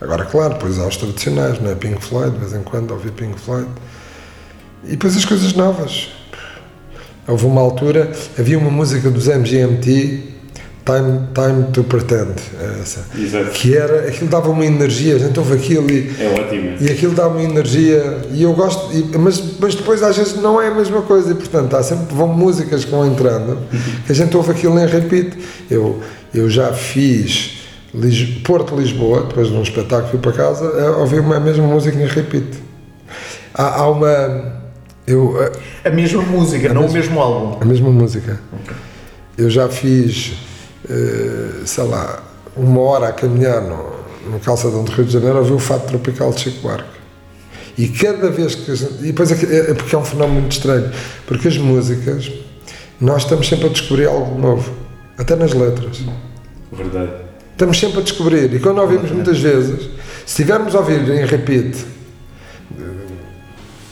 Agora, claro, depois há os tradicionais, não é? Pink Floyd, de vez em quando ouvi Pink Floyd. E depois as coisas novas. Houve uma altura, havia uma música dos MGMT, Time, Time to Pretend, é essa. Exato. Que era, aquilo dava uma energia, a gente ouve aquilo e, É ótimo. e aquilo dá uma energia, e eu gosto, e- mas, mas depois às vezes não é a mesma coisa, e portanto há sempre vão músicas que vão entrando, que a gente ouve aquilo em repeat. Eu, eu já fiz Lis- Porto Lisboa, depois de um espetáculo fui para casa, ouvi uma, a mesma música em repeat. Há, há uma. Eu, A mesma música, não o mesmo álbum. a mesma música. Eu já fiz, sei lá, uma hora a caminhar no, no calçadão do Rio de Janeiro a ouvir o Fato Tropical de Chico Buarque. E cada vez que. E depois é, é porque é um fenómeno muito estranho. Porque as músicas, nós estamos sempre a descobrir algo novo. Até nas letras. Verdade. Estamos sempre a descobrir. E quando ouvimos muitas vezes, se estivermos a ouvir em repeat,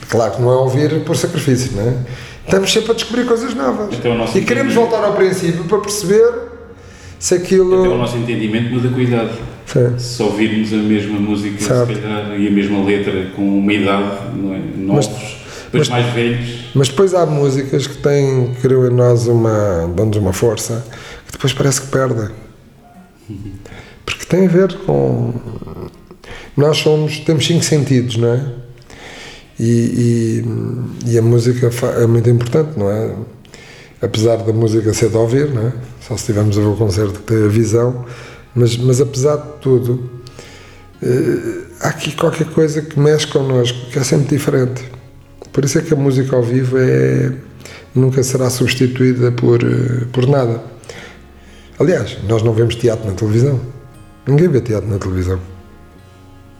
claro que não é ouvir por sacrifício, não é? Estamos sempre a descobrir coisas novas. Então, e queremos voltar ao princípio para perceber se aquilo. Até o nosso entendimento muda com a idade. Sim. Se ouvirmos a mesma música se calhar, e a mesma letra com uma idade, não é? novos, mas, depois mas, mais velhos. Mas depois há músicas que têm, creio em nós, uma, dão-nos uma força que depois parece que perdem. Porque tem a ver com. Nós somos, temos cinco sentidos, não é? E, e, e, a música é muito importante, não é? Apesar da música ser de ouvir, não é? Só se estivermos a ver o concerto que tem a visão, mas, mas apesar de tudo, eh, há aqui qualquer coisa que mexe connosco, que é sempre diferente. Por isso é que a música ao vivo é, nunca será substituída por, eh, por nada. Aliás, nós não vemos teatro na televisão. Ninguém vê teatro na televisão.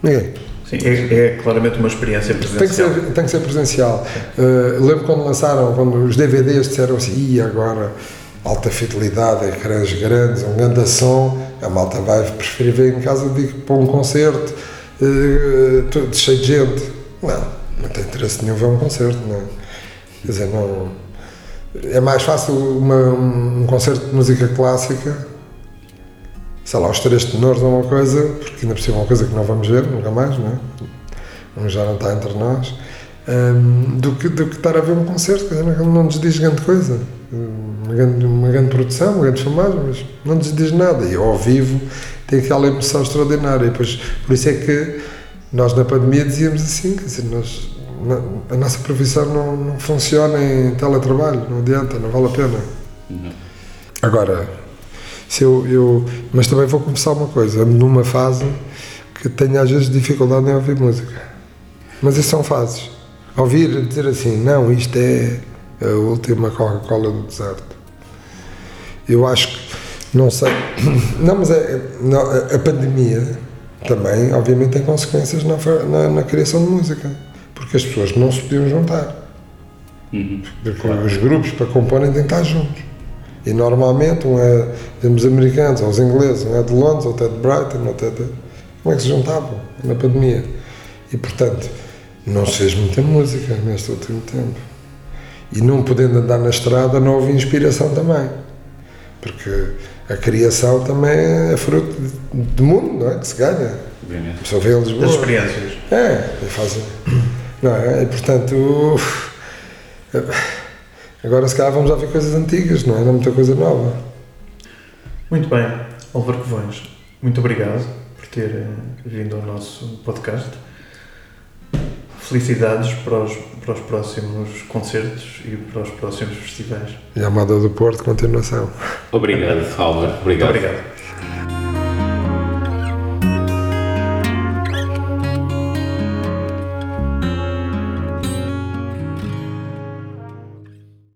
Ninguém. Sim, é, é, claramente uma experiência presencial. Tem que ser, tem que ser presencial. Uh, lembro quando lançaram, quando os DVDs disseram assim, e agora alta fidelidade, ecrãs grandes, um grande som, a malta vai preferir ver em casa do que para um concerto uh, cheio de gente. Não, não tem interesse nenhum ver um concerto, não. Quer dizer, não. É mais fácil uma, um concerto de música clássica sei lá, os três tenores ou uma coisa, porque ainda por cima é uma coisa que não vamos ver nunca mais, não é? Um já não está entre nós, um, do, que, do que estar a ver um concerto, quer dizer, não nos diz grande coisa. Uma grande, uma grande produção, uma grande filmagem, mas não nos diz nada. E ao vivo tem aquela emoção extraordinária. E depois, por isso é que nós na pandemia dizíamos assim, quer dizer, nós, a nossa profissão não, não funciona em teletrabalho, não adianta, não vale a pena. Agora, se eu, eu, mas também vou confessar uma coisa, numa fase que tenho às vezes dificuldade em ouvir música. Mas isso são fases. Ouvir, dizer assim, não, isto é a última Coca-Cola do deserto. Eu acho que, não sei, não, mas é, não, a pandemia também, obviamente, tem consequências na, na, na, criação de música, porque as pessoas não se podiam juntar. Uhum, porque claro. os grupos para comporem têm que estar juntos. E normalmente, um é, temos americanos, ou os ingleses, um é de Londres, outro é de Brighton, outro é de. Como é que se juntavam na pandemia? E portanto, não se fez muita música neste último tempo. E não podendo andar na estrada, não houve inspiração também. Porque a criação também é fruto do mundo, não é? Que se ganha. Obviamente. Só vê Lisboa. Das experiências. É, fazem. Não é? E portanto. Agora, se calhar, vamos ouvir coisas antigas, não é? Não é muita coisa nova. Muito bem, Álvaro Covões, muito obrigado por ter eh, vindo ao nosso podcast. Felicidades para os, para os próximos concertos e para os próximos festivais. E a Amada do Porto, continuação. Obrigado, Álvaro. Obrigado. Muito obrigado.